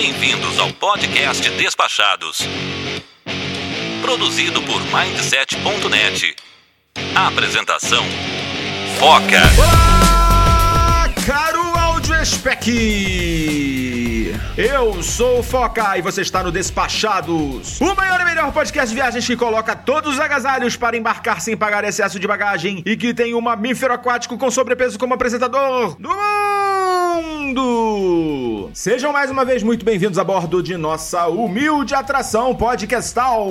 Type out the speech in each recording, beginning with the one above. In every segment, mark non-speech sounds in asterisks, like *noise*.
Bem-vindos ao podcast Despachados. Produzido por Mindset.net. Apresentação: Foca. Olá, caro spec. Eu sou o Foca e você está no Despachados, o maior e melhor podcast de viagens que coloca todos os agasalhos para embarcar sem pagar excesso de bagagem e que tem um mamífero aquático com sobrepeso como apresentador do. Sejam mais uma vez muito bem-vindos a bordo de nossa humilde atração podcastal.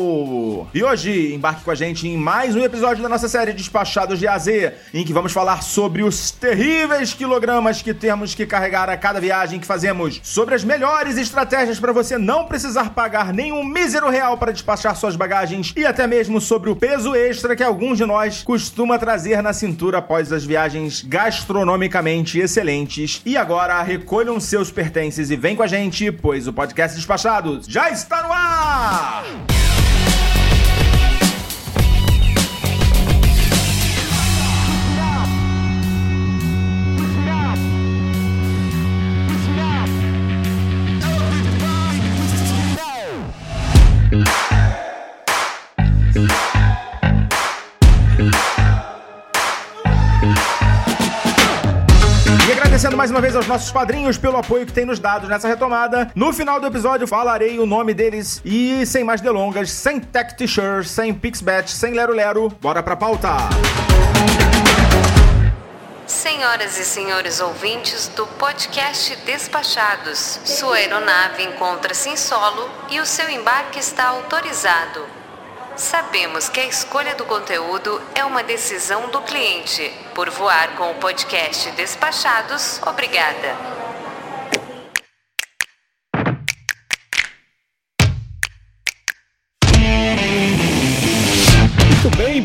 E hoje embarque com a gente em mais um episódio da nossa série Despachados de AZ, em que vamos falar sobre os terríveis quilogramas que temos que carregar a cada viagem que fazemos, sobre as melhores estratégias para você não precisar pagar nenhum mísero real para despachar suas bagagens e até mesmo sobre o peso extra que alguns de nós costuma trazer na cintura após as viagens gastronomicamente excelentes. E agora recolham seus pertences e vem com a gente, pois o podcast Despachados já está no ar! Mais uma vez aos nossos padrinhos pelo apoio que têm nos dado nessa retomada. No final do episódio falarei o nome deles e sem mais delongas, sem tech t-shirts, sem pixbet, sem lero lero, bora pra pauta. Senhoras e senhores ouvintes do podcast Despachados, sua aeronave encontra-se em solo e o seu embarque está autorizado. Sabemos que a escolha do conteúdo é uma decisão do cliente. Por voar com o podcast Despachados, obrigada.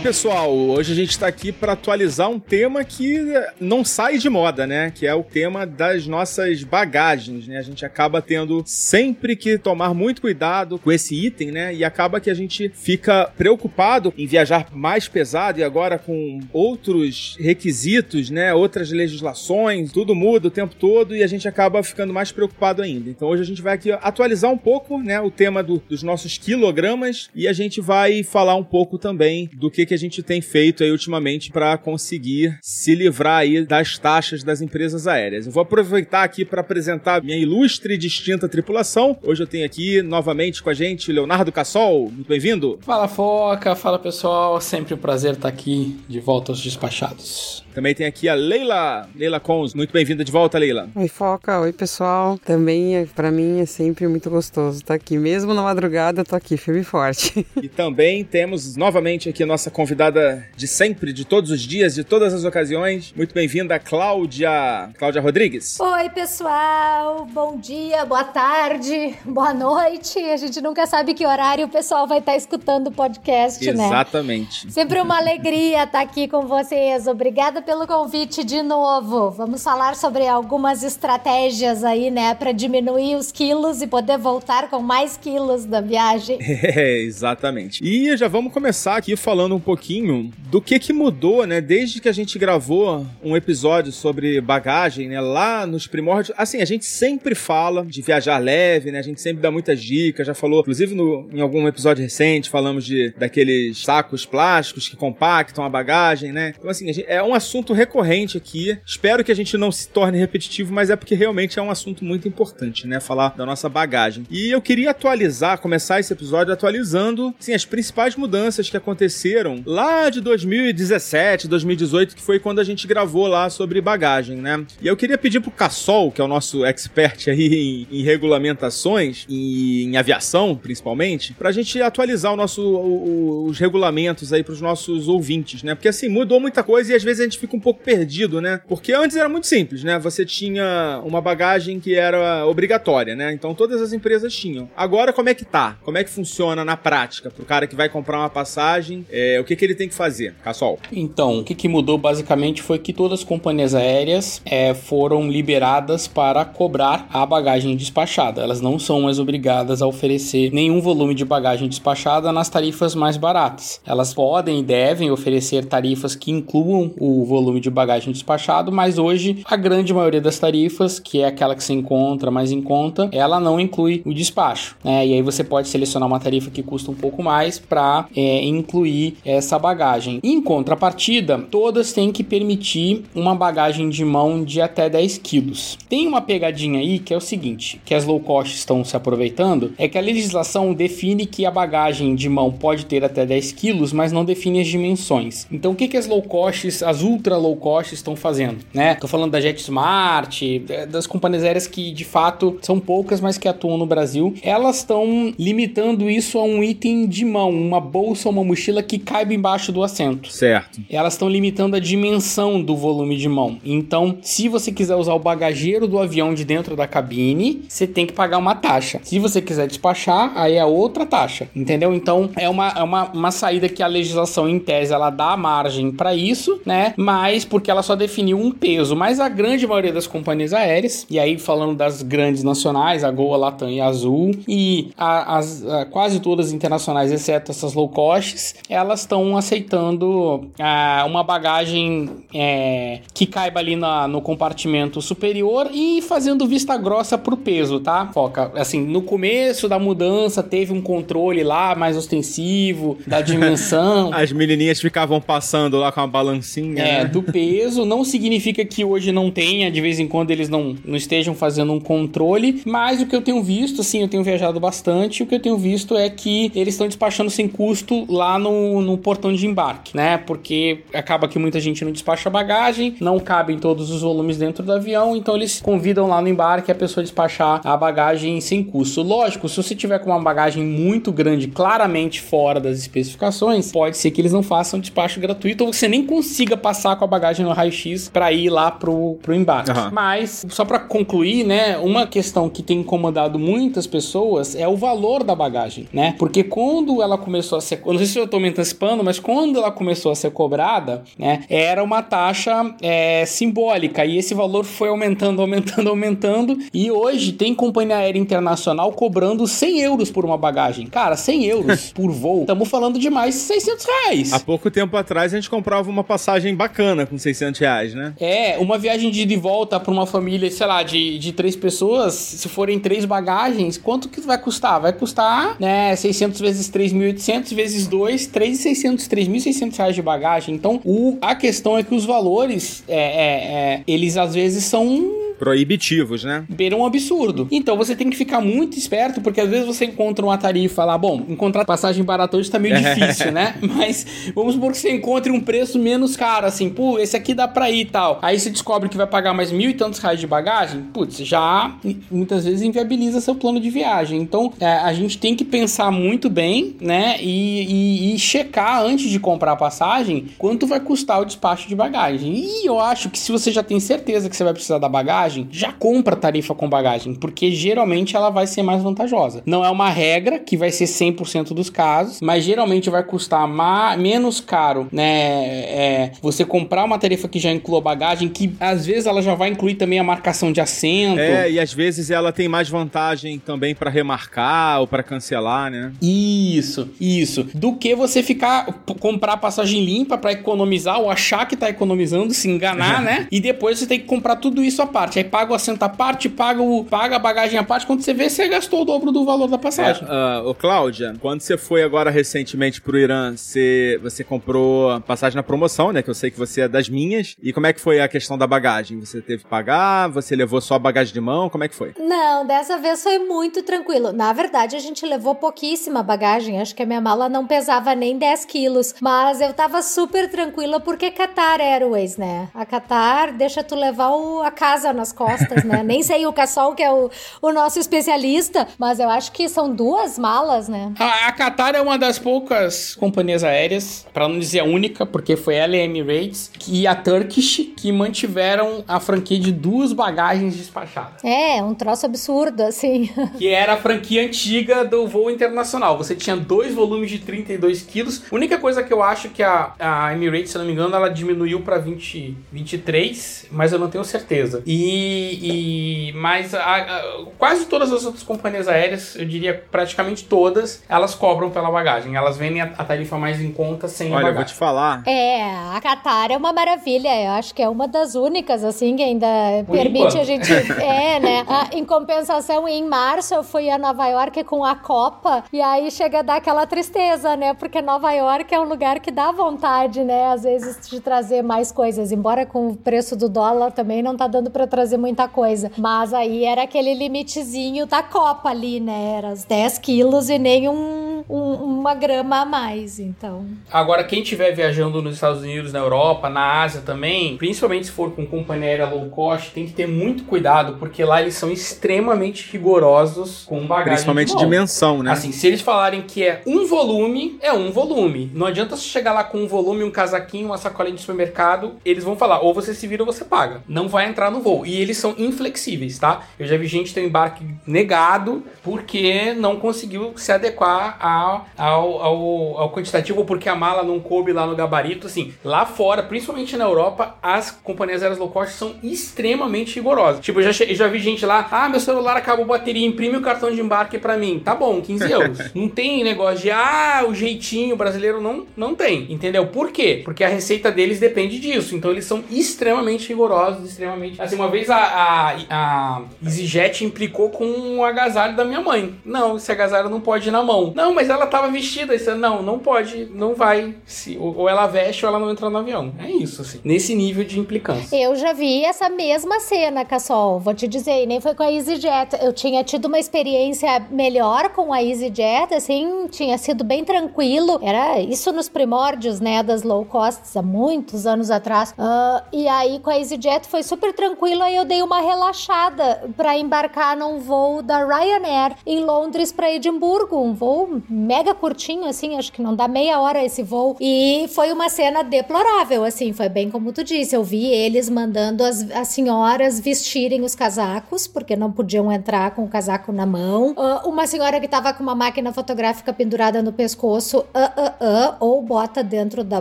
Pessoal. Hoje a gente está aqui para atualizar um tema que não sai de moda, né? Que é o tema das nossas bagagens, né? A gente acaba tendo sempre que tomar muito cuidado com esse item, né? E acaba que a gente fica preocupado em viajar mais pesado e agora com outros requisitos, né? Outras legislações, tudo muda o tempo todo e a gente acaba ficando mais preocupado ainda. Então hoje a gente vai aqui atualizar um pouco, né? O tema do- dos nossos quilogramas e a gente vai falar um pouco também do que, que a gente tem feito aí ultimamente para conseguir se livrar aí das taxas das empresas aéreas. Eu vou aproveitar aqui para apresentar minha ilustre e distinta tripulação. Hoje eu tenho aqui novamente com a gente Leonardo Cassol. Muito bem-vindo. Fala Foca, fala pessoal, sempre um prazer estar aqui de volta aos despachados. Também tem aqui a Leila, Leila Cons. Muito bem-vinda de volta, Leila. Oi, Foca. Oi, pessoal. Também, é- pra mim, é sempre muito gostoso estar aqui. Mesmo na madrugada, eu tô aqui, firme e forte. *laughs* E também temos novamente aqui a nossa convidada de sempre, de todos os dias, de todas as ocasiões. Muito bem-vinda, Cláudia, Cláudia Rodrigues. Oi, pessoal. Bom dia, boa tarde, boa noite. A gente nunca sabe que horário o pessoal vai estar escutando o podcast, né? Exatamente. Sempre uma alegria estar aqui com vocês. Obrigada pelo convite de novo. Vamos falar sobre algumas estratégias aí, né, para diminuir os quilos e poder voltar com mais quilos da viagem. *laughs* É, exatamente. E já vamos começar aqui falando um pouquinho do que que mudou, né, desde que a gente gravou um episódio sobre bagagem, né, lá nos primórdios. Assim, a gente sempre fala de viajar leve, né, a gente sempre dá muitas dicas, já falou, inclusive no, em algum episódio recente, falamos de daqueles sacos plásticos que compactam a bagagem, né. Então, assim, gente- é um assunto recorrente aqui. Espero que a gente não se torne repetitivo, mas é porque realmente é um assunto muito importante, né, falar da nossa bagagem. E eu queria atualizar, começar esse episódio atualizando, assim, as principais mudanças que aconteceram lá de 2017, 2018, que foi quando a gente gravou lá sobre bagagem, né? E eu queria pedir pro Cassol, que é o nosso expert aí *laughs* em, em regulamentações e em aviação, principalmente, pra gente atualizar o nosso, o- o- os regulamentos aí pros nossos ouvintes, né? Porque assim, mudou muita coisa e às vezes a gente fica um pouco perdido, né? Porque antes era muito simples, né? Você tinha uma bagagem que era obrigatória, né? Então todas as empresas tinham. Agora como é que tá? Como é que funciona na prática pro cara que vai comprar uma passagem? É, o que que ele tem que fazer? Cassol. Então, o que, que mudou basicamente foi que todas as companhias aéreas eh, foram liberadas para cobrar a bagagem despachada. Elas não são mais obrigadas a oferecer nenhum volume de bagagem despachada nas tarifas mais baratas. Elas podem e devem oferecer tarifas que incluam o volume de bagagem despachado, mas hoje a grande maioria das tarifas, que é aquela que se encontra mais em conta, ela não inclui o despacho. Né? E aí você pode selecionar uma tarifa que custa um pouco mais para é, incluir essa bagagem. Em contrapartida, todas têm que permitir uma bagagem de mão de até 10 quilos. Tem uma pegadinha aí que é o seguinte, que as low cost estão se aproveitando, é que a legislação define que a bagagem de mão pode ter até 10 quilos, mas não define as dimensões. Então o que, que as low cost, as ultra low cost estão fazendo? Né? Tô falando da JetSmart, das companhias aéreas que de fato são poucas, mas que atuam no Brasil. Elas estão limitando isso a um item de mão, uma bolsa ou uma mochila que caiba embaixo do assento. Certo. Elas estão limitando a dimensão do volume de mão. Então, se você quiser usar o bagageiro do avião de dentro da cabine, você tem que pagar uma taxa. Se você quiser despachar, aí é outra taxa, entendeu? Então, é uma, é uma, uma saída que a legislação, em tese, ela dá margem para isso, né? Mas porque ela só definiu um peso. Mas a grande maioria das companhias aéreas, e aí falando das grandes nacionais, a Gol, a Latam e a Azul, e a, as, a, quase todas internacionais, exceto essas low costs, elas estão aceitando a, uma bagagem é, que caiba ali na, no compartimento superior e fazendo vista grossa pro peso, tá? Foca, assim, no começo da mudança teve um controle lá mais ostensivo da dimensão. *laughs* As menininhas ficavam passando lá com a balancinha. É, né? Do peso. Não significa que hoje não tenha, de vez em quando eles não, não estejam fazendo um controle, mas o que eu tenho visto, assim, eu tenho viajado bastante, o que eu tenho visto é que eles estão despachando sem custo lá no, no portão de embarque, né? Porque acaba que muita gente não despacha bagagem, não cabem todos os volumes dentro do avião, então eles convidam lá no embarque a pessoa despachar a bagagem sem custo. Lógico, se você tiver com uma bagagem muito grande, claramente fora das especificações, pode ser que eles não façam despacho gratuito ou você nem consiga passar com a bagagem no raio-x para ir lá pro, pro embarque. Aham. Mas, só para concluir, né, uma questão que tem incomodado muitas pessoas é o valor da bagagem, né? Porque quando ela começou a ser, eu não sei se eu tô me antecipando, mas quando ela começou a ser cobrada, né, era uma taxa é, simbólica e esse valor foi aumentando, aumentando, aumentando e hoje tem companhia aérea internacional cobrando 100 euros por uma bagagem. Cara, 100 euros *laughs* por voo. Estamos falando de mais de 600 reais. Há pouco tempo atrás a gente comprava uma passagem bacana com 600 reais, né? É, uma viagem de ida e volta para uma família, sei lá, de, de três pessoas, se forem três bagagens, quanto que vai custar? Vai custar, né, 600 vezes 3.800 vezes 2, 3.600, 3.600 reais de bagagem. Então, o, a questão é que os valores, é, é, é, eles às vezes são Proibitivos, né? beira um absurdo. Então você tem que ficar muito esperto, porque às vezes você encontra uma tarifa lá, bom, encontrar passagem barata hoje tá meio *laughs* difícil, né? Mas vamos supor que você encontre um preço menos caro, assim, pô, esse aqui dá pra ir e tal. Aí você descobre que vai pagar mais mil e tantos reais de bagagem, putz, já muitas vezes inviabiliza seu plano de viagem. Então é, a gente tem que pensar muito bem, né? E, e, e checar antes de comprar a passagem quanto vai custar o despacho de bagagem. E eu acho que se você já tem certeza que você vai precisar da bagagem, já compra tarifa com bagagem, porque geralmente ela vai ser mais vantajosa. Não é uma regra que vai ser 100% dos casos, mas geralmente vai custar ma- menos caro, né? é, você comprar uma tarifa que já inclua bagagem, que às vezes ela já vai incluir também a marcação de assento. É, e às vezes ela tem mais vantagem também pra remarcar ou pra cancelar, né? Isso, isso. Do que você ficar comprar passagem limpa pra economizar ou achar que tá economizando, se enganar, *laughs* né? E depois você tem que comprar tudo isso à parte. Aí paga o assento à parte, paga, o, paga a bagagem à parte. Quando você vê, você gastou o dobro do valor da passagem. É, ô Cláudia, quando você foi agora recentemente pro Irã, você, você comprou passagem na promoção, né? Que eu sei que você é das minhas. E como é que foi a questão da bagagem? Você teve que pagar? Você levou só a bagagem de mão? Como é que foi? Não, dessa vez foi muito tranquilo. Na verdade, a gente levou pouquíssima bagagem. Acho que a minha mala não pesava nem 10 quilos. Mas eu tava super tranquila porque Qatar Airways, né? A Qatar deixa tu levar o- a casa nas costas, né? nem sei o Cassol, que é o, o nosso especialista, mas eu acho que são duas malas, né? A, a Qatar é uma das poucas companhias aéreas, para não dizer a única, porque foi ela e a Emirates, e a Turkish, que mantiveram a franquia de duas bagagens despachadas. É, um troço absurdo, assim. *laughs* que era a franquia antiga do voo internacional. Você tinha dois volumes de 32 quilos. A única coisa que eu acho que a, a Emirates, se não me engano, ela diminuiu para 20, 23, mas eu não tenho certeza. E E, e mas a, a, quase todas as outras companhias aéreas, eu diria praticamente todas, elas cobram pela bagagem. Elas vendem a, a tarifa mais em conta sem Olha, a eu vou bagagem. te falar. É, a Qatar é uma maravilha. Eu acho que é uma das únicas, assim, que ainda Por permite enquanto. a gente. *laughs* É, né? Ah, em compensação, em março eu fui a Nova York com a Copa e aí chega a dar aquela tristeza, né? Porque Nova York é um lugar que dá vontade, né? Às vezes de trazer mais coisas. Embora com o preço do dólar também não tá dando pra trazer muita coisa. Mas aí era aquele limitezinho da Copa ali, né? Era os 10 quilos e nem um, um- uma grama a mais. Então. Agora, quem estiver viajando nos Estados Unidos, na Europa, na Ásia também, principalmente se for com companhia aérea low cost, tem que ter muito cuidado, porque lá eles são extremamente rigorosos com bagagem. Principalmente de dimensão, né? Assim, se eles falarem que é um volume, é um volume. Não adianta você chegar lá com um volume, um casaquinho, uma sacolinha de supermercado, eles vão falar, ou você se vira ou você paga. Não vai entrar no voo. E eles são inflexíveis, tá? Eu já vi gente ter um embarque negado porque não conseguiu se adequar ao, ao, ao, ao quantitativo, porque a mala não coube lá no gabarito. Assim, lá fora, principalmente na Europa, as companhias aéreas low cost são extremamente rigorosas. Tipo, eu já, eu já vi gente lá, ah, meu celular acabou a bateria, imprime o cartão de embarque pra mim. Tá bom, 15 euros. *laughs* não tem negócio de, ah, o jeitinho brasileiro não, não tem. Entendeu? Por quê? Porque a receita deles depende disso. Então eles são extremamente rigorosos, extremamente. Assim, uma vez a, a, a EasyJet implicou com um agasalho da minha mãe. Não, esse agasalho não pode ir na mão. Não, mas ela tava vestida. Isso, não, não pode, não vai. Se, ou, ou ela veste ou ela não entra no avião. É isso, assim. Nesse nível de implicância. Eu já vi essa mesma cena, Cassol. Vou te dizer, e nem foi com a EasyJet. Eu tinha tido uma experiência melhor com a EasyJet, assim, tinha sido bem tranquilo. Era isso nos primórdios, né, das low costs, há muitos anos atrás. Ah, e aí com a EasyJet foi super tranquilo, aí eu dei uma relaxada pra embarcar num voo da Ryanair em Londres pra Edimburgo, um voo mega curtinho, assim, acho que não dá meia hora esse voo. E foi uma cena deplorável, assim, foi bem como tu disse. Eu vi eles mandando as, as senhoras vestirem os casacos, porque não podiam entrar com o casaco na mão. Ah, uma senhora que tava com uma máquina fotográfica pendurada no pescoço, ah, ah, ou bota dentro da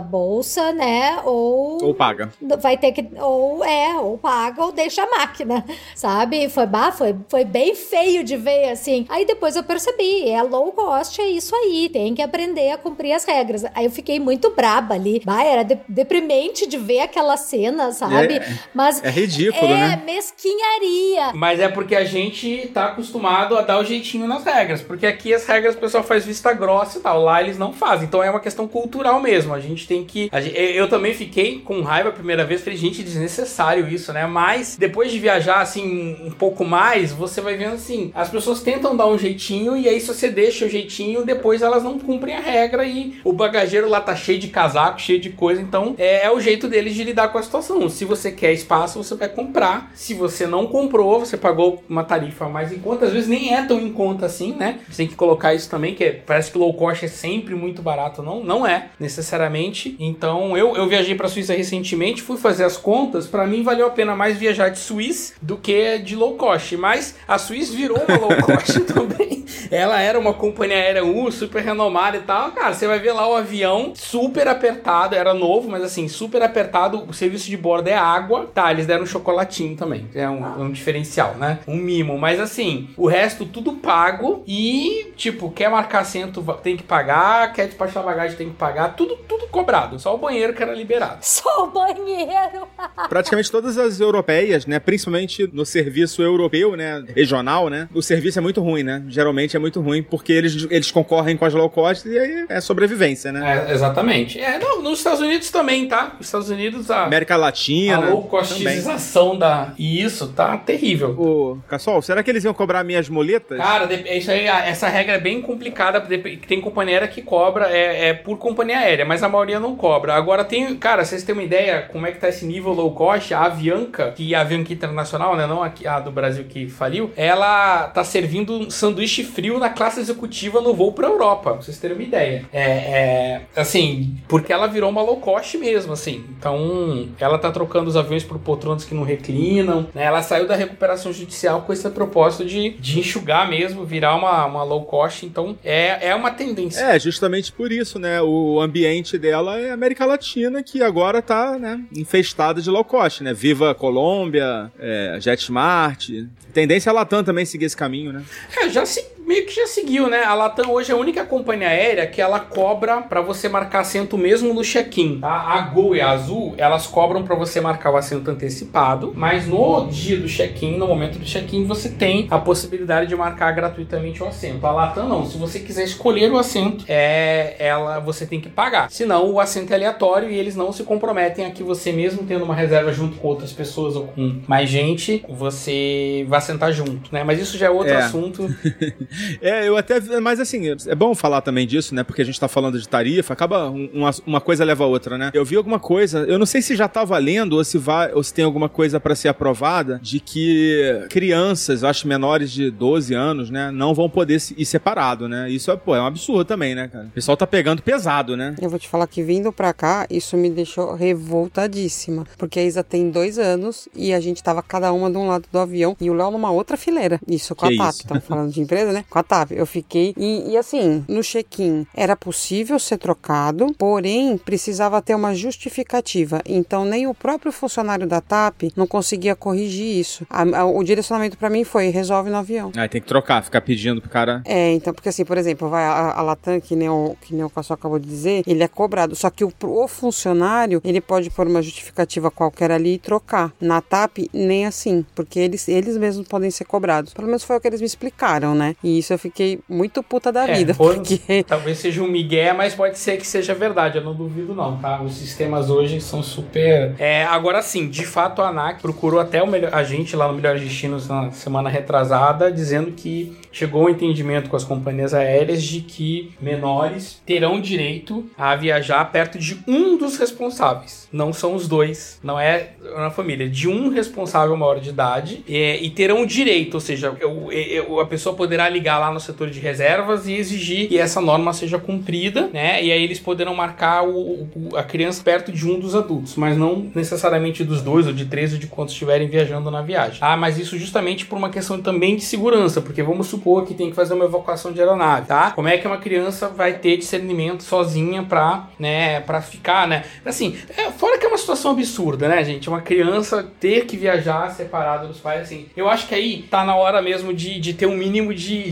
bolsa, né? Ou Ou paga. vai ter que ou é ou paga ou deixa a máquina sabe foi bah, foi, foi bem feio de ver assim aí depois eu percebi é low cost é isso aí tem que aprender a cumprir as regras aí eu fiquei muito braba ali bah, era de- deprimente de ver aquela cena sabe É- mas é ridículo, é né? mesquinharia Mas é porque a gente tá acostumado a dar o jeitinho nas regras. Porque aqui as regras o pessoal faz vista grossa e tal. Lá eles não fazem. Então é uma questão cultural mesmo. A gente tem que. a gente- eu também fiquei com raiva a primeira vez. Falei, gente, desnecessário isso, né? Mas depois de viajar assim um pouco mais, você vai vendo assim. As pessoas tentam dar um jeitinho e aí se você deixa o jeitinho, depois elas não cumprem a regra e o bagageiro lá tá cheio de casaco, cheio de coisa. Então é, é o jeito deles de lidar com a situação. Se você quer espaço, você vai comprar. Se você não comprou, você pagou uma tarifa mais em conta. Às vezes nem é tão em conta assim, né? Você tem que colocar isso também, que é- parece que low cost é sempre muito barato. Não, não é, necessariamente. Então eu, eu viajei pra Suíça recentemente, fui fazer as contas. Pra mim valeu a pena mais viajar de Suíça do que de low cost. Mas a Suíça virou uma low cost *laughs* também. Ela era uma companhia aérea U, super renomada e tal. Cara, você vai ver lá o avião super apertado, era novo, mas assim, super apertado. O serviço de bordo é água. Tá, eles deram um chocolatinho também. É um, um diferencial, né? Um mimo. Mas assim, o resto tudo pago e, tipo, quer marcar assento, tem que pagar. Quer despachar bagagem, tem que pagar. Tudo, tudo cobrado. Só o banheiro que era liberado. só o banheiro Praticamente todas as europeias, né? Principalmente no serviço europeu, né? Regional, né? O serviço é muito ruim, né? Geralmente é muito ruim porque eles, eles concorrem com as low cost e aí é sobrevivência, né? É, exatamente. É, não, nos Estados Unidos também, tá? Nos Estados Unidos a, América a Latina. low também. costização da. E isso tá terrível. Ô, Cassol, será que eles iam cobrar minhas muletas? Cara, isso aí, a- essa regra é bem complicada. Tem companhia aérea que cobra, é, é por companhia aérea, mas a maioria não cobra. Agora tem, cara, vocês têm uma ideia como é que tá esse nível low cost? A Avianca, que é a Avianca Internacional, né? Não a, a do Brasil que faliu, ela tá servindo um sanduíche frio na classe executiva no voo pra Europa, pra vocês terem uma ideia. É, é, assim, porque ela virou uma low cost mesmo, assim. Então, ela tá trocando os aviões por poltronas que não reclinam, né? Ela saiu da recuperação judicial com esse propósito de, de enxugar mesmo, virar uma, uma low cost. Então, é, é uma tendência. É, justamente por isso, né? O ambiente dela é América Latina, que agora tá, né, infestada de low cost, né? Viva Colômbia, é, JetSmart. Tendência é a Latam também seguir esse caminho, né? É, já se, meio que já seguiu, né? A Latam hoje é a única companhia aérea que ela cobra para você marcar assento mesmo no check-in. Tá? A Gol e a Azul, elas cobram para você marcar o assento antecipado, mas no dia do check-in, no momento do check-in, você tem a possibilidade de marcar gratuitamente o assento. A Latam não, se você quiser escolher o assento, é ela você tem que pagar. Senão o assento é aleatório e eles não se comprometem a que você mesmo tendo uma reserva junto com outras pessoas ou com mais gente, você vai sentar junto, né? Mas isso já é outro É. assunto. *laughs* É, eu até. Mas assim, é bom falar também disso, né? Porque a gente tá falando de tarifa, acaba um- uma, uma coisa leva a outra, né? Eu vi alguma coisa, eu não sei se já tá valendo ou se vai, ou se tem alguma coisa pra ser aprovada de que crianças, eu acho menores de 12 anos, né, não vão poder se- ir separado, né? Isso é, pô, é um absurdo também, né, cara? O pessoal tá pegando pesado, né? Eu vou te falar que vindo pra cá, isso me deixou revoltadíssima. Porque a Isa tem dois anos e a gente tava cada uma de um lado do avião e o Léo numa outra fileira. Isso com Que a isso? Estamos falando de empresa, né? Com a TAP. Eu fiquei. E, e assim, no check-in era possível ser trocado, porém precisava ter uma justificativa. Então nem o próprio funcionário da TAP não conseguia corrigir isso. A- a- o direcionamento pra mim foi: resolve no avião. Aí tem que trocar, ficar pedindo pro cara. É, então, porque assim, por exemplo, vai a, a Latam, que nem o, que nem o Cassol acabou de dizer, ele é cobrado. Só que o, o funcionário, ele pode pôr uma justificativa qualquer ali e trocar. Na TAP, nem assim, porque eles, eles mesmos podem ser cobrados. Pelo menos foi o que eles me explicaram, né? E isso eu fiquei muito puta da É, vida, porque... *laughs* Talvez seja um migué, mas pode ser que seja verdade. Eu não duvido, não, tá? Os sistemas hoje são super. É, agora sim, de fato a ANAC procurou até o melhor, a gente lá no Melhores Destinos na semana retrasada, dizendo que chegou ao entendimento com as companhias aéreas de que menores terão direito a viajar perto de um dos responsáveis. Não são os dois, não é na família, de um responsável maior de idade é, e terão direito, ou seja, eu- eu- a pessoa poderá ligar lá no setor de reservas e exigir que essa norma seja cumprida, né? E aí eles poderão marcar o- o- a criança perto de um dos adultos, mas não necessariamente dos dois ou de três ou de quantos estiverem viajando na viagem. Ah, mas isso justamente por uma questão também de segurança, porque vamos supor que tem que fazer uma evacuação de aeronave, tá? Como é que uma criança vai ter discernimento sozinha pra, né, pra ficar, né? Assim, é, fora que é uma situação absurda, né, gente? Uma criança ter que viajar separada dos pais, assim. Eu acho que aí tá na hora mesmo de, de ter um mínimo de,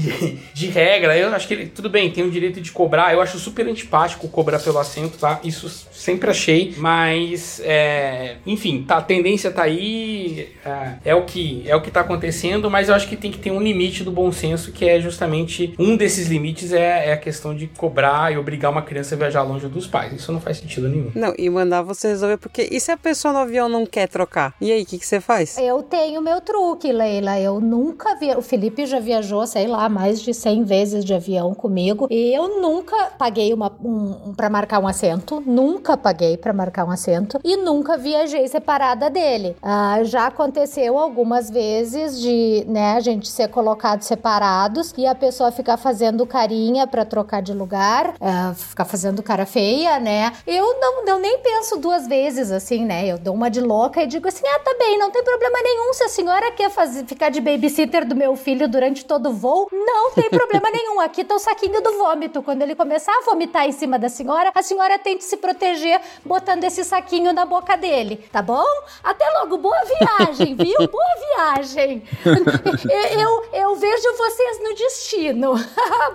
de regra. Eu acho que ele, tudo bem, tem o direito de cobrar. Eu acho super antipático cobrar pelo assento, tá? Isso sempre achei, mas é, enfim, tá, a tendência tá aí, é, é o que é o que tá acontecendo, mas eu acho que tem que ter um limite do bom senso, que é justamente um desses limites é, é a questão de cobrar e obrigar uma criança a viajar longe dos pais. Isso não faz sentido nenhum. Não, e mandar você resolver, porque e se a pessoa no avião não quer trocar? E aí, o que, que você faz? Eu tenho meu truque, Leila. Eu nunca vi. O Felipe já viajou, sei lá, mais de 100 vezes de avião comigo. E eu nunca paguei uma, um, um, para marcar um assento. Nunca paguei para marcar um assento. E nunca viajei separada dele. Ah, já aconteceu algumas vezes de né, a gente ser colocado separados e a pessoa ficar fazendo carinha para trocar de lugar, ah, ficar fazendo cara feia, né? Eu não, eu nem penso duas vezes assim, né? Eu dou uma de louca e digo assim: ah, tá bem, não tem problema nenhum. Se a senhora quer fazer, ficar de babysitter do meu filho durante todo o voo, não tem problema *laughs* nenhum. Aqui tá o saquinho do vômito. Quando ele começar a vomitar em cima da senhora, a senhora tente se proteger botando esse saquinho na boca dele, tá bom? Até logo, boa viagem, viu? *laughs* Boa viagem. *laughs* Eu, eu, vejo vocês no destino.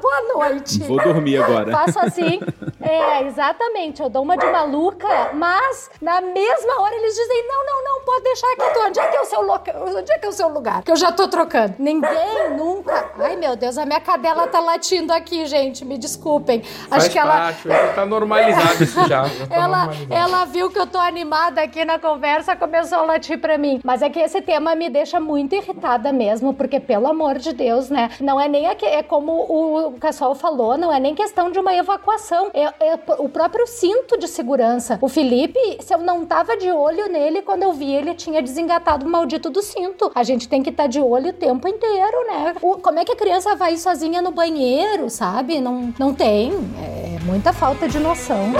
boa noite. Vou dormir agora. Faço assim. É, exatamente. Eu dou uma de maluca, mas na mesma hora eles dizem: não, não, não, pode deixar aqui. Tô. Onde é que é o seu local? Onde é que é o seu lugar? Que eu já tô trocando. Ninguém nunca. Ai, meu Deus, a minha cadela tá latindo aqui, gente. Me desculpem. Faz Acho que ela. parte, tá normalizado isso já. já tá *laughs* Ela, ela viu que eu tô animada aqui na conversa, começou a latir pra mim. Mas é que esse tema me deixa muito irritada mesmo, porque, pelo amor de Deus, né? Não é nem aqui, é como o Cassol falou, não é nem questão de uma evacuação. É, é o próprio cinto de segurança. O Felipe, se eu não tava de olho nele, quando eu vi, ele tinha desengatado o maldito do cinto. A gente tem que estar de olho o tempo inteiro, né? O- como é que a criança vai sozinha no banheiro, sabe? Não, não tem. É muita falta de noção.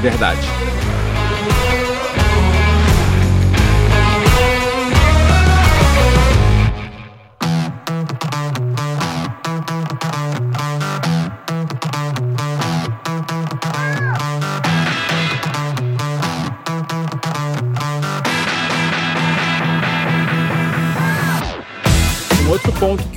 Verdade.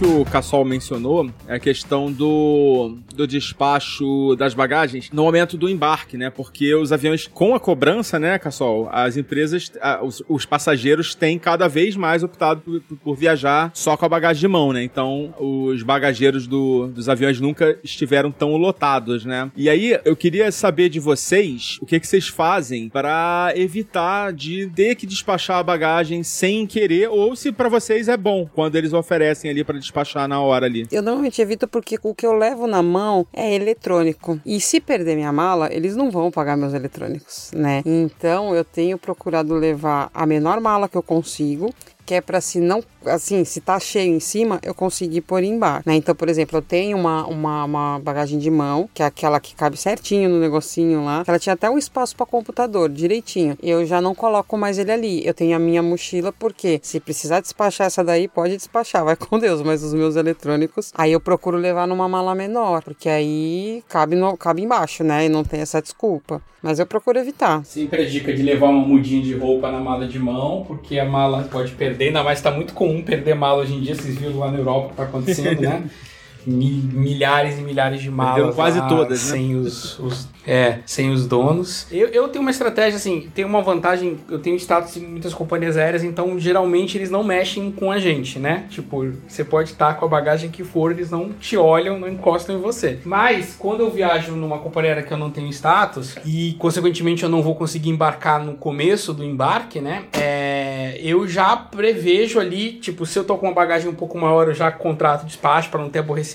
Que o Cassol mencionou é a questão do, do despacho das bagagens no momento do embarque, né? Porque os aviões, com a cobrança, né, Cassol, as empresas, a, os, os, passageiros têm cada vez mais optado por, por, viajar só com a bagagem de mão, né? Então, os bagageiros do, dos aviões nunca estiveram tão lotados, né? E aí, eu queria saber de vocês o que, que vocês fazem para evitar de ter que despachar a bagagem sem querer, ou se para vocês é bom quando eles oferecem ali para despachar na hora ali. Eu normalmente evito porque o que eu levo na mão é eletrônico. E se perder minha mala, eles não vão pagar meus eletrônicos, né? Então eu tenho procurado levar a menor mala que eu consigo que é para se não, assim, se tá cheio em cima, eu conseguir pôr embaixo, né? Então, por exemplo, eu tenho uma, uma, uma, bagagem de mão, que é aquela que cabe certinho no negocinho lá, ela tinha até um espaço para computador, direitinho. Eu já não coloco mais ele ali. Eu tenho a minha mochila, porque se precisar despachar essa daí, pode despachar, vai com Deus, mas os meus eletrônicos, aí eu procuro levar numa mala menor, porque aí cabe, no, cabe embaixo, né? E não tem essa desculpa. Mas eu procuro evitar. Sempre a dica de levar uma mudinha de roupa na mala de mão, porque a mala pode perder, ainda mais está muito comum perder mala hoje em dia, vocês viram lá na Europa o que está acontecendo, né? *laughs* milhares e milhares de malas. quase lá, todas, né? Sem os, os, é, sem os donos. Eu, eu tenho uma estratégia, assim, tem uma vantagem, eu tenho status em muitas companhias aéreas, então geralmente eles não mexem com a gente, né? Tipo, você pode estar com a bagagem que for, eles não te olham, não encostam em você. Mas, quando eu viajo numa companhia aérea que eu não tenho status, e consequentemente eu não vou conseguir embarcar no começo do embarque, né? É, eu já prevejo ali, tipo, se eu tô com uma bagagem um pouco maior, eu já contrato despacho para não ter aborrecimento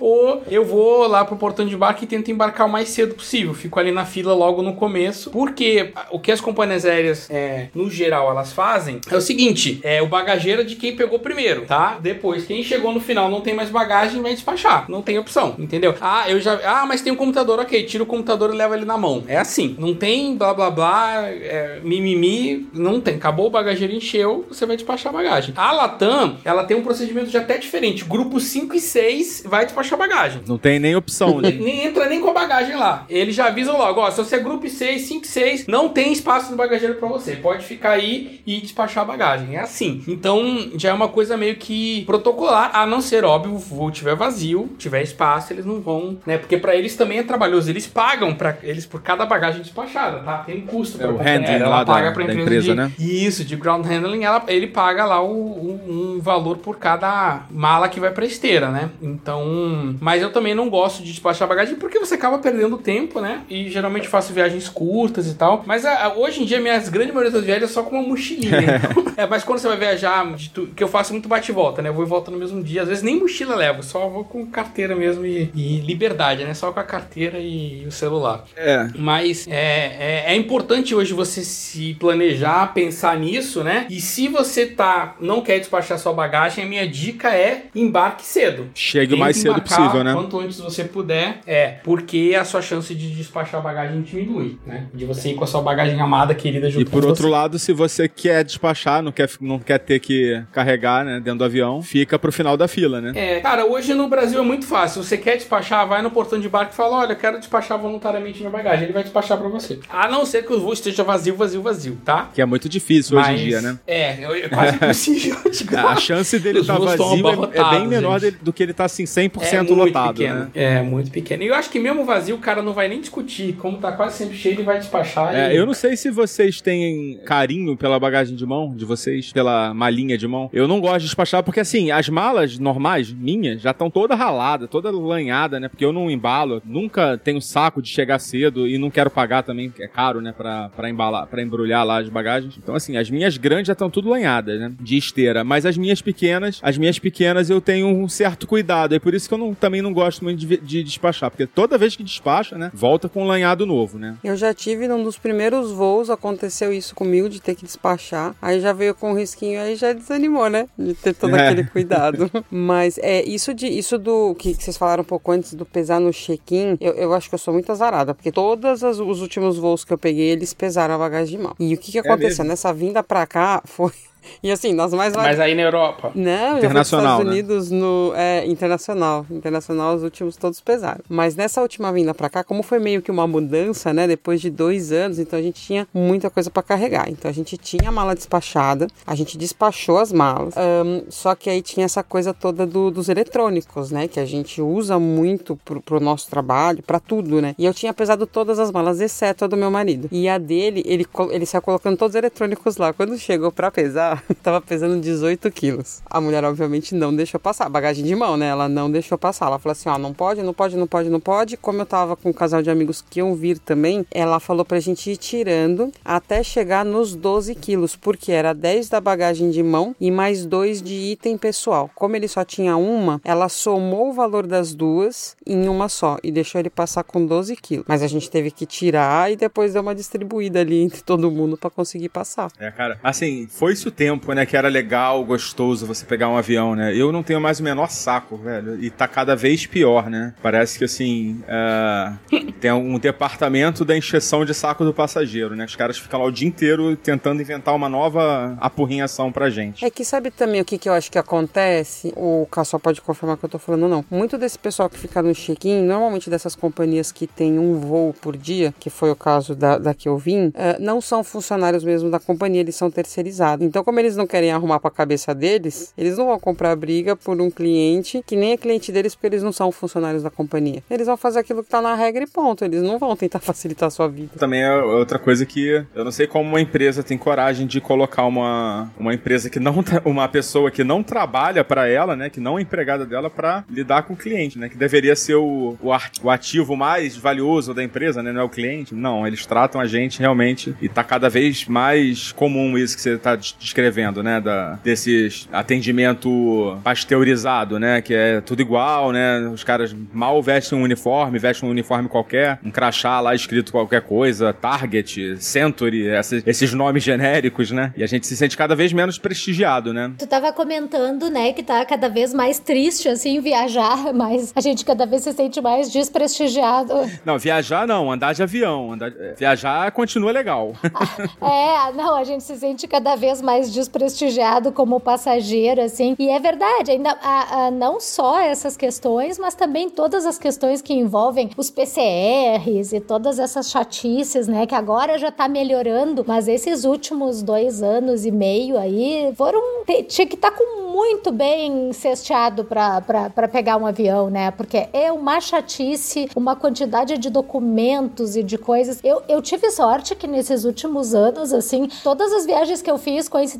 ou eu vou lá pro portão de embarque e tento embarcar o mais cedo possível. Fico ali na fila logo no começo, porque o que as companhias aéreas, é, no geral, elas fazem é o seguinte: é o bagageiro é de quem pegou primeiro, tá? Depois, quem chegou no final não tem mais bagagem, vai despachar. Não tem opção, entendeu? Ah, eu já. Ah, mas tem um computador, ok. Tira o computador e leva ele na mão. É assim. Não tem blá blá blá, é, mimimi. Não tem. Acabou o bagageiro, encheu, você vai despachar a bagagem. A Latam, ela tem um procedimento já até diferente. Grupo 5 e 6 vai despachar bagagem. Não tem nem opção, né? *laughs* nem entra nem com a bagagem lá. Eles já avisam logo, ó, se você é grupo 6, 5, 6, não tem espaço no bagageiro para você. Pode ficar aí e despachar a bagagem. É assim. Então, já é uma coisa meio que protocolar, a não ser, óbvio, o voo tiver vazio, tiver espaço, eles não vão, né? Porque para eles também é trabalhoso. Eles pagam para eles por cada bagagem despachada, tá? Tem um custo. É o handling ela lá paga da, pra empresa, empresa de, né? Isso, de ground handling, ela, ele paga lá o, um, um valor por cada mala que vai pra esteira, né? Então, mas eu também não gosto de despachar bagagem porque você acaba perdendo tempo, né? E geralmente faço viagens curtas e tal. Mas a, a, hoje em dia, minhas grandes maioria das viagens é só com uma mochilinha. *laughs* então, é, mas quando você vai viajar, tu, que eu faço muito bate e volta, né? Eu vou e volto no mesmo dia. Às vezes nem mochila levo, só vou com carteira mesmo e, e liberdade, né? Só com a carteira e, e o celular. É. Mas é, é, é, importante hoje você se planejar, pensar nisso, né? E se você tá não quer despachar sua bagagem, a minha dica é embarque cedo. Chega o mais cedo possível, né? Quanto antes você puder, é, porque a sua chance de despachar a bagagem diminui, né? De você ir com a sua bagagem amada, querida, junto E por outro você. lado, se você quer despachar, não quer, não quer ter que carregar, né, dentro do avião, fica pro final da fila, né? É, cara, hoje no Brasil é muito fácil. Você quer despachar, vai no portão de barco e fala: olha, eu quero despachar voluntariamente minha bagagem. Ele vai despachar pra você. A não ser que o voo esteja vazio, vazio, vazio, tá? Que é muito difícil Mas, hoje em dia, né? É, é quase *laughs* impossível. a chance dele estar tá vazio é, é, bem menor do que ele tá assim 100% é lotado, pequeno. né? É, muito pequeno. E eu acho que mesmo vazio, o cara não vai nem discutir. Como tá quase sempre cheio, ele vai despachar. É, e... eu não sei se vocês têm carinho pela bagagem de mão de vocês, pela malinha de mão. Eu não gosto de despachar porque, assim, as malas normais, minhas, já estão toda ralada, toda lanhada, né? Porque eu não embalo, nunca tenho saco de chegar cedo e não quero pagar também, que é caro, né? Pra, pra embalar, pra embrulhar lá as bagagens. Então, assim, as minhas grandes já estão tudo lanhadas, né? De esteira. Mas as minhas pequenas, as minhas pequenas eu tenho um certo cuidado. É por isso que eu não, também não gosto muito de, de, despachar, porque toda vez que despacha, né, volta com um lanhado novo, né? Eu já tive num dos primeiros voos, aconteceu isso comigo, de ter que despachar. Aí já veio com um risquinho, aí já desanimou, né? De ter todo *laughs* é. aquele cuidado. Mas é isso de isso do que, vocês falaram um pouco antes do pesar no check-in, eu, eu acho que eu sou muito azarada, porque todos os últimos voos que eu peguei, eles pesaram a bagagem de mão. E o que, que é aconteceu? É Nessa vinda pra cá *laughs* foi E assim, nas mais Mas aí na Europa. Não, internacional, Estados né? Unidos no é, internacional, internacional os últimos todos pesaram. Mas nessa última vinda pra cá, como foi meio que uma mudança, né, depois de dois anos, então a gente tinha muita coisa pra carregar. Então a gente tinha a mala despachada, a gente despachou as malas, ahn, só que aí tinha essa coisa toda do- dos eletrônicos, né, que a gente usa muito pro, pro nosso trabalho, pra tudo, né. E eu tinha pesado todas as malas, exceto a do meu marido. E a dele, ele, ele saiu colocando todos os eletrônicos lá. Quando chegou pra pesar, *laughs* tava pesando 18 quilos. A mulher, obviamente, não deixou passar. Bagagem de mão, né? Ela não deixou passar. Ela falou assim: ó, não pode, não pode, não pode, não pode. Como eu tava com um casal de amigos que iam vir também, ela falou pra gente ir tirando até chegar nos 12 quilos, porque era 10 da bagagem de mão e mais dois de item pessoal. Como ele só tinha uma, ela somou o valor das duas em uma só e deixou ele passar com 12 quilos. Mas a gente teve que tirar e depois deu uma distribuída ali *laughs* entre todo mundo pra conseguir passar. É, cara, assim, foi-se o tempo, né, que era legal, gostoso você pegar um avião, né? Eu não tenho mais o menor saco, velho, e tá cada vez pior, né? Parece que, assim, é, *laughs* tem um departamento da encheção de saco do passageiro, né? Os caras ficam lá o dia inteiro tentando inventar uma nova apurrinhação pra gente. É que sabe também o que, que eu acho que acontece? O Cassol pode confirmar que eu tô falando, não. Muito desse pessoal que fica no check-in, normalmente dessas companhias que tem um voo por dia, que foi o caso da, da que eu vim, eh, não são funcionários mesmo da companhia, eles são terceirizados. Então, como eles não querem arrumar pra cabeça deles, eles não vão comprar briga por um cliente que nem é cliente deles porque eles não são funcionários da companhia. Eles vão fazer aquilo que tá na regra e ponto. Eles não vão tentar *laughs* facilitar a sua vida. Também é outra coisa que eu não sei como uma empresa tem coragem de colocar uma, uma empresa que não uma pessoa que não trabalha pra ela, né, que não é empregada dela pra lidar com o cliente, né, que deveria ser o, o, o ativo mais valioso da empresa, né, não é o cliente. Não, eles tratam a gente realmente e tá cada vez mais comum isso que você tá descrevendo, né, da desses atendimento pasteurizado, né, que é tudo igual, né, os caras mal vestem um uniforme, vestem um uniforme qualquer, um crachá lá escrito qualquer coisa, Target, Century, esses, esses nomes genéricos, né? E a gente se sente cada vez menos prestigiado, né? Tu tava comentando, né, que tá cada vez mais triste, assim, viajar, *laughs* mas a gente cada vez se sente mais desprestigiado. Não, viajar não, andar de avião. Andar, viajar continua legal. *laughs* É, não, a gente se sente cada vez mais desprestigiado como passageiro, assim. E é verdade, ainda a- a- não só essas questões, mas também todas as questões que envolvem os PCRs e todas essas chatices, né? Que agora já tá melhorando, mas esses últimos dois anos e meio aí foram. Tinha que estar com muito bem cesteado pra pegar um avião, né? Porque é uma chatice, uma quantidade de documentos e de coisas. Eu, eu tive sorte que nesses últimos anos, assim, todas as viagens que eu fiz, coincidentemente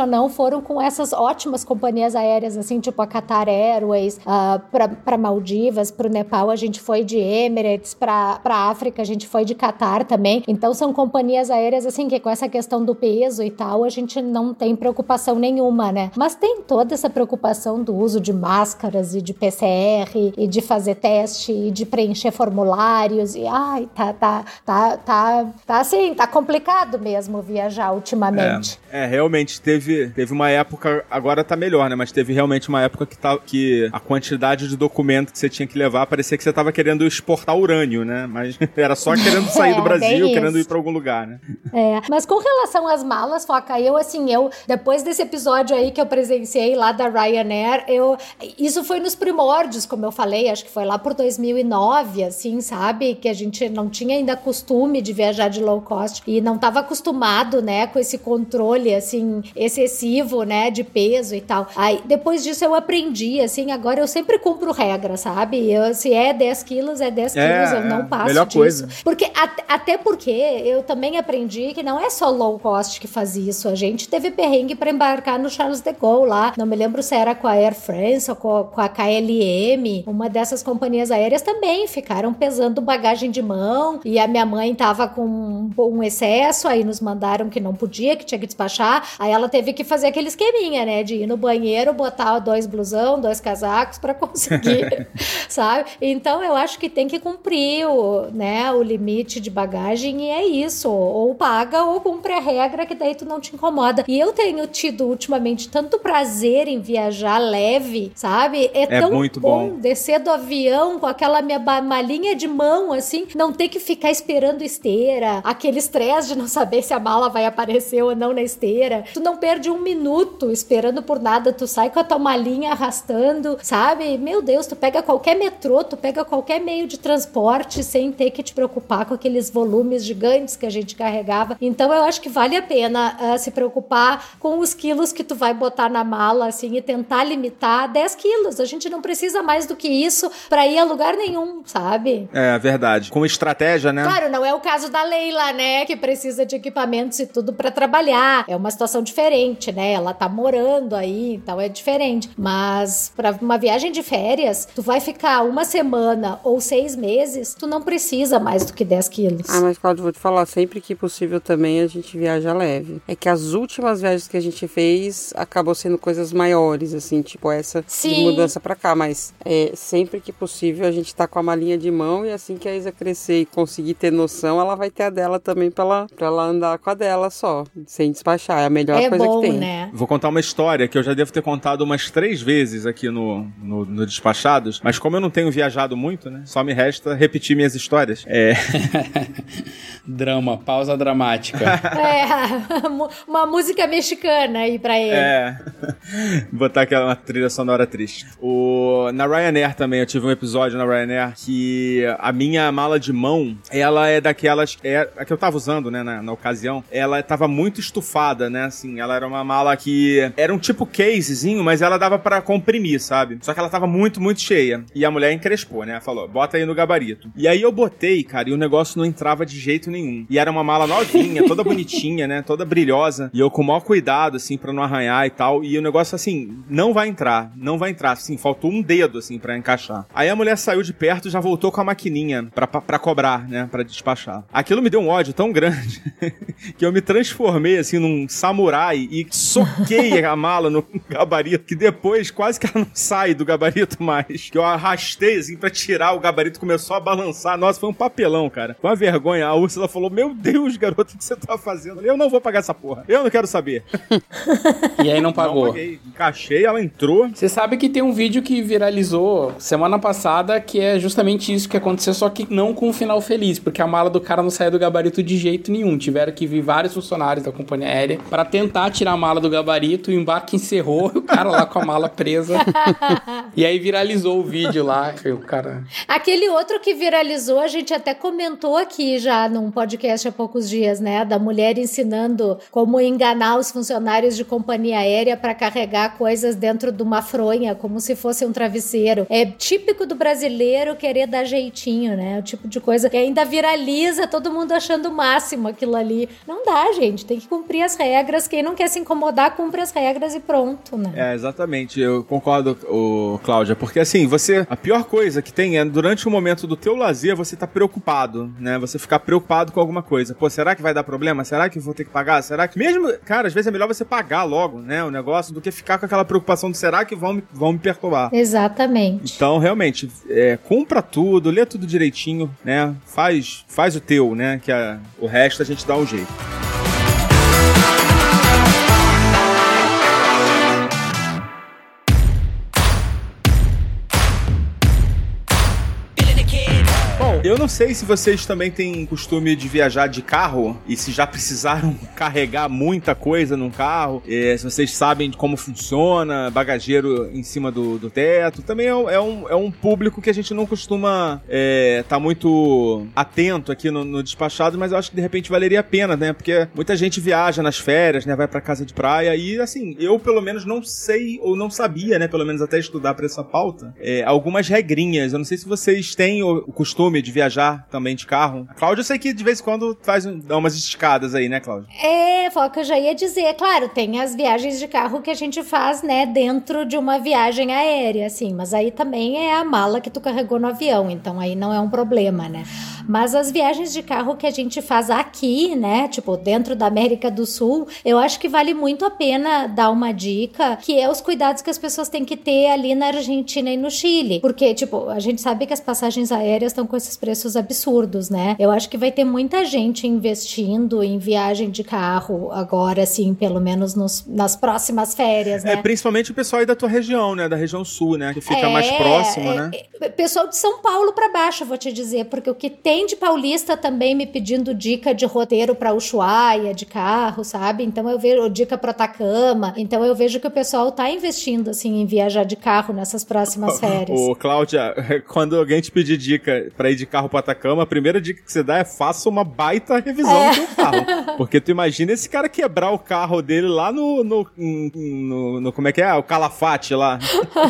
ou não, foram com essas ótimas companhias aéreas, assim, tipo a Qatar Airways, uh, pra, pra Maldivas, pro Nepal, a gente foi de Emirates, pra África, a gente foi de Qatar também. Então são companhias aéreas, assim, que com essa questão do peso e tal, a gente não tem preocupação nenhuma, né? Mas tem toda essa preocupação do uso de máscaras e de PCR e de fazer teste e de preencher formulários e ai, tá, tá, tá, tá, tá assim, tá complicado mesmo viajar ultimamente. É, realmente teve, teve uma época, agora tá melhor, né? Mas teve realmente uma época que, tá, que a quantidade de documento que você tinha que levar parecia que você tava querendo exportar urânio, né? Mas *laughs* era só querendo *laughs* sair É, do Brasil, querendo ir pra algum lugar, né? É, mas com relação às malas, Foca, eu assim, eu depois desse episódio aí que eu presenciei lá da Ryanair, eu isso foi nos primórdios, como eu falei, acho que foi lá por 2009, assim, sabe, que a gente não tinha ainda costume de viajar de low cost e não estava acostumado, né, com esse controle assim excessivo, né, de peso e tal. Aí depois disso eu aprendi, assim, agora eu sempre cumpro regra, sabe? Eu, se é 10 quilos, é 10 É, quilos, eu é, não passo melhor disso. coisa. Porque at- até porque eu também aprendi que não é só low cost que faz isso. A gente teve perrengue para embarcar no Charles de Gaulle lá. Não me lembro se era com a Air France ou com a, com a KLM. Uma dessas companhias aéreas também ficaram pesando bagagem de mão e a minha mãe tava com um, um excesso, aí nos mandaram que não podia, que tinha que despachar. Aí ela teve que fazer aquele esqueminha, né, de ir no banheiro, botar dois blusão, dois casacos para *laughs* conseguir, *laughs* sabe? Então eu acho que tem que cumprir o, né, o limite de bagagem e é isso. Ou paga ou cumpre a regra que daí tu não te incomoda. E eu tenho tido ultimamente tanto prazer em viajar leve, sabe? É, É tão muito bom, bom. descer do avião com aquela minha malinha de mão, assim, não ter que ficar esperando esteira, aquele estresse de não saber se a mala vai aparecer ou não na esteira. Tu não perde um minuto esperando por nada, tu sai com a tua malinha arrastando, sabe? Meu Deus, tu pega qualquer metrô, tu pega qualquer meio de transporte sem ter que te preocupar com aqueles volumes gigantes que a gente carregava. Então eu acho que vale a pena uh, se preocupar com os quilos que tu vai botar na mala, assim, e tentar limitar 10 quilos. A gente não precisa mais do que isso para ir a lugar nenhum, sabe? É, verdade. Com estratégia, né? Claro, não é o caso da Leila, né? Que precisa de equipamentos e tudo para trabalhar. É uma situação diferente, né? Ela tá morando aí, então é diferente. Mas para uma viagem de férias, tu vai ficar uma semana ou seis meses, tu não precisa mais do que 10 quilos. Ah, mas Claudio, vou te falar, sempre que possível também a gente viaja leve. É que as últimas viagens que a gente fez acabou sendo coisas maiores, assim, tipo essa Sim. de mudança pra cá. Mas é, sempre que possível a gente tá com a malinha de mão e assim que a Isa crescer e conseguir ter noção, ela vai ter a dela também pra ela, pra ela andar com a dela só, sem despachar. É a melhor é coisa bom, que tem. né? Vou contar uma história que eu já devo ter contado umas três vezes aqui no, no, no Despachados, mas como eu não tenho viajado muito, né? Só me resta repetir minhas histórias. É. *laughs* Drama, pausa dramática. *laughs* É, uma música mexicana aí pra ele. É. *laughs* Botar aquela uma trilha sonora triste. O, na Ryanair também, eu tive um episódio na Ryanair que a minha mala de mão, ela é daquelas. É, a que eu tava usando, né, na, na ocasião, ela tava muito estufada, né? Assim, ela era uma mala que. Era um tipo casezinho, mas ela dava pra comprimir, sabe? Só que ela tava muito, muito cheia. E a mulher encrespou, né? Falou, bota aí no gabarito. E aí eu botei, cara, e o negócio não entrava de jeito nenhum. E era uma mala novinha, *laughs* toda bonitinha, né? Toda brilhosa. E eu com o maior cuidado, assim, pra não arranhar e tal. E o negócio, assim, não vai entrar. Não vai entrar. Assim, faltou um dedo, assim, pra encaixar. Aí a mulher saiu de perto e já voltou com a maquininha pra cobrar, né? Pra despachar. Aquilo me deu um ódio tão grande *laughs* que eu me transformei, assim, num samurai e soquei a mala no gabarito. Que depois quase que ela não sai do gabarito mais. Que eu arrastei, assim, pra tirar o gabarito. Começou a balançar. Nossa, foi um papelão, cara. Uma vergonha. A Úrsula falou: Meu Deus, garoto, o que você tá fazendo? Eu não vou pagar essa porra. Eu não quero saber. e aí não Não pagou. paguei. Encaixei, ela entrou. Você sabe que tem um vídeo que viralizou semana passada que é justamente isso que aconteceu, só que não com um final feliz, porque a mala do cara não saiu do gabarito de jeito nenhum. Tiveram que vir vários funcionários da companhia aérea para tentar tirar a mala do gabarito, o embarque encerrou, *laughs* o cara lá com a mala presa. *laughs* e aí viralizou o vídeo lá, o cara. Aquele outro que viralizou, a gente até comentou aqui já num podcast há poucos dias, né? Da mulher ensinando como enganar os funcionários de companhia aérea para carregar coisas dentro de uma fronha, como se fosse um travesseiro. É típico do brasileiro querer dar jeitinho, né? O tipo de coisa que ainda viraliza, todo mundo achando o máximo aquilo ali. Não dá, gente. Tem que cumprir as regras. Quem não quer se incomodar, cumpre as regras e pronto, né? É, exatamente. Eu concordo, o Cláudia, porque assim, você. A pior coisa que tem é durante o momento do teu lazer você tá preocupado, né? Você ficar preocupado com alguma coisa. Pô, será que vai dar problema? Será que eu vou ter que pagar? Será que. Mesmo. Cara, às vezes é melhor você pagar logo, né? O negócio do que ficar com aquela preocupação do será que vão, me- vão me perturbar. Exatamente. Então, realmente, é, compra tudo, lê tudo direitinho, né? Faz, faz o teu, né? Que a- o resto a gente dá um jeito. Eu não sei se vocês também têm costume de viajar de carro e se já precisaram *laughs* carregar muita coisa num carro, é, se vocês sabem como funciona, bagageiro em cima do, do teto. Também é, é um, é um público que a gente não costuma estar muito atento aqui no, no despachado, mas eu acho que de repente valeria a pena, né? Porque muita gente viaja nas férias, né? Vai pra casa de praia e assim, eu pelo menos não sei ou não sabia, né? Pelo menos até estudar pra essa pauta, é, algumas regrinhas. Eu não sei se vocês têm o, o costume de viajar também de carro. A Cláudia, eu sei que de vez em quando faz um- dá umas esticadas aí, né, Cláudia? É, Foca, eu já ia dizer, claro, tem as viagens de carro que a gente faz, né, dentro de uma viagem aérea, assim, mas aí também é a mala que tu carregou no avião, então aí não é um problema, né? Mas as viagens de carro que a gente faz aqui, né, tipo, dentro da América do Sul, eu acho que vale muito a pena dar uma dica, que é os cuidados que as pessoas têm que ter ali na Argentina e no Chile, porque, tipo, a gente sabe que as passagens aéreas estão com esses preços absurdos, né? Eu acho que vai ter muita gente investindo em viagem de carro agora, assim, pelo menos nos- nas próximas férias, né? É, principalmente o pessoal aí da tua região, né? Da região sul, né? Que fica mais É, próximo, é, né? é, pessoal de São Paulo pra baixo, vou te dizer, porque o que tem entende paulista também me pedindo dica de roteiro para Ushuaia, de carro, sabe? Então eu vejo dica para Atacama. Então eu vejo que o pessoal tá investindo assim em viajar de carro nessas próximas *laughs* férias. Ô, Cláudia, *laughs* quando alguém te pedir dica para ir de carro para Atacama, a primeira dica que você dá é faça uma baita revisão é. do carro. Porque tu imagina esse cara quebrar o carro dele lá no, no, no, no como é que é? O Calafate lá.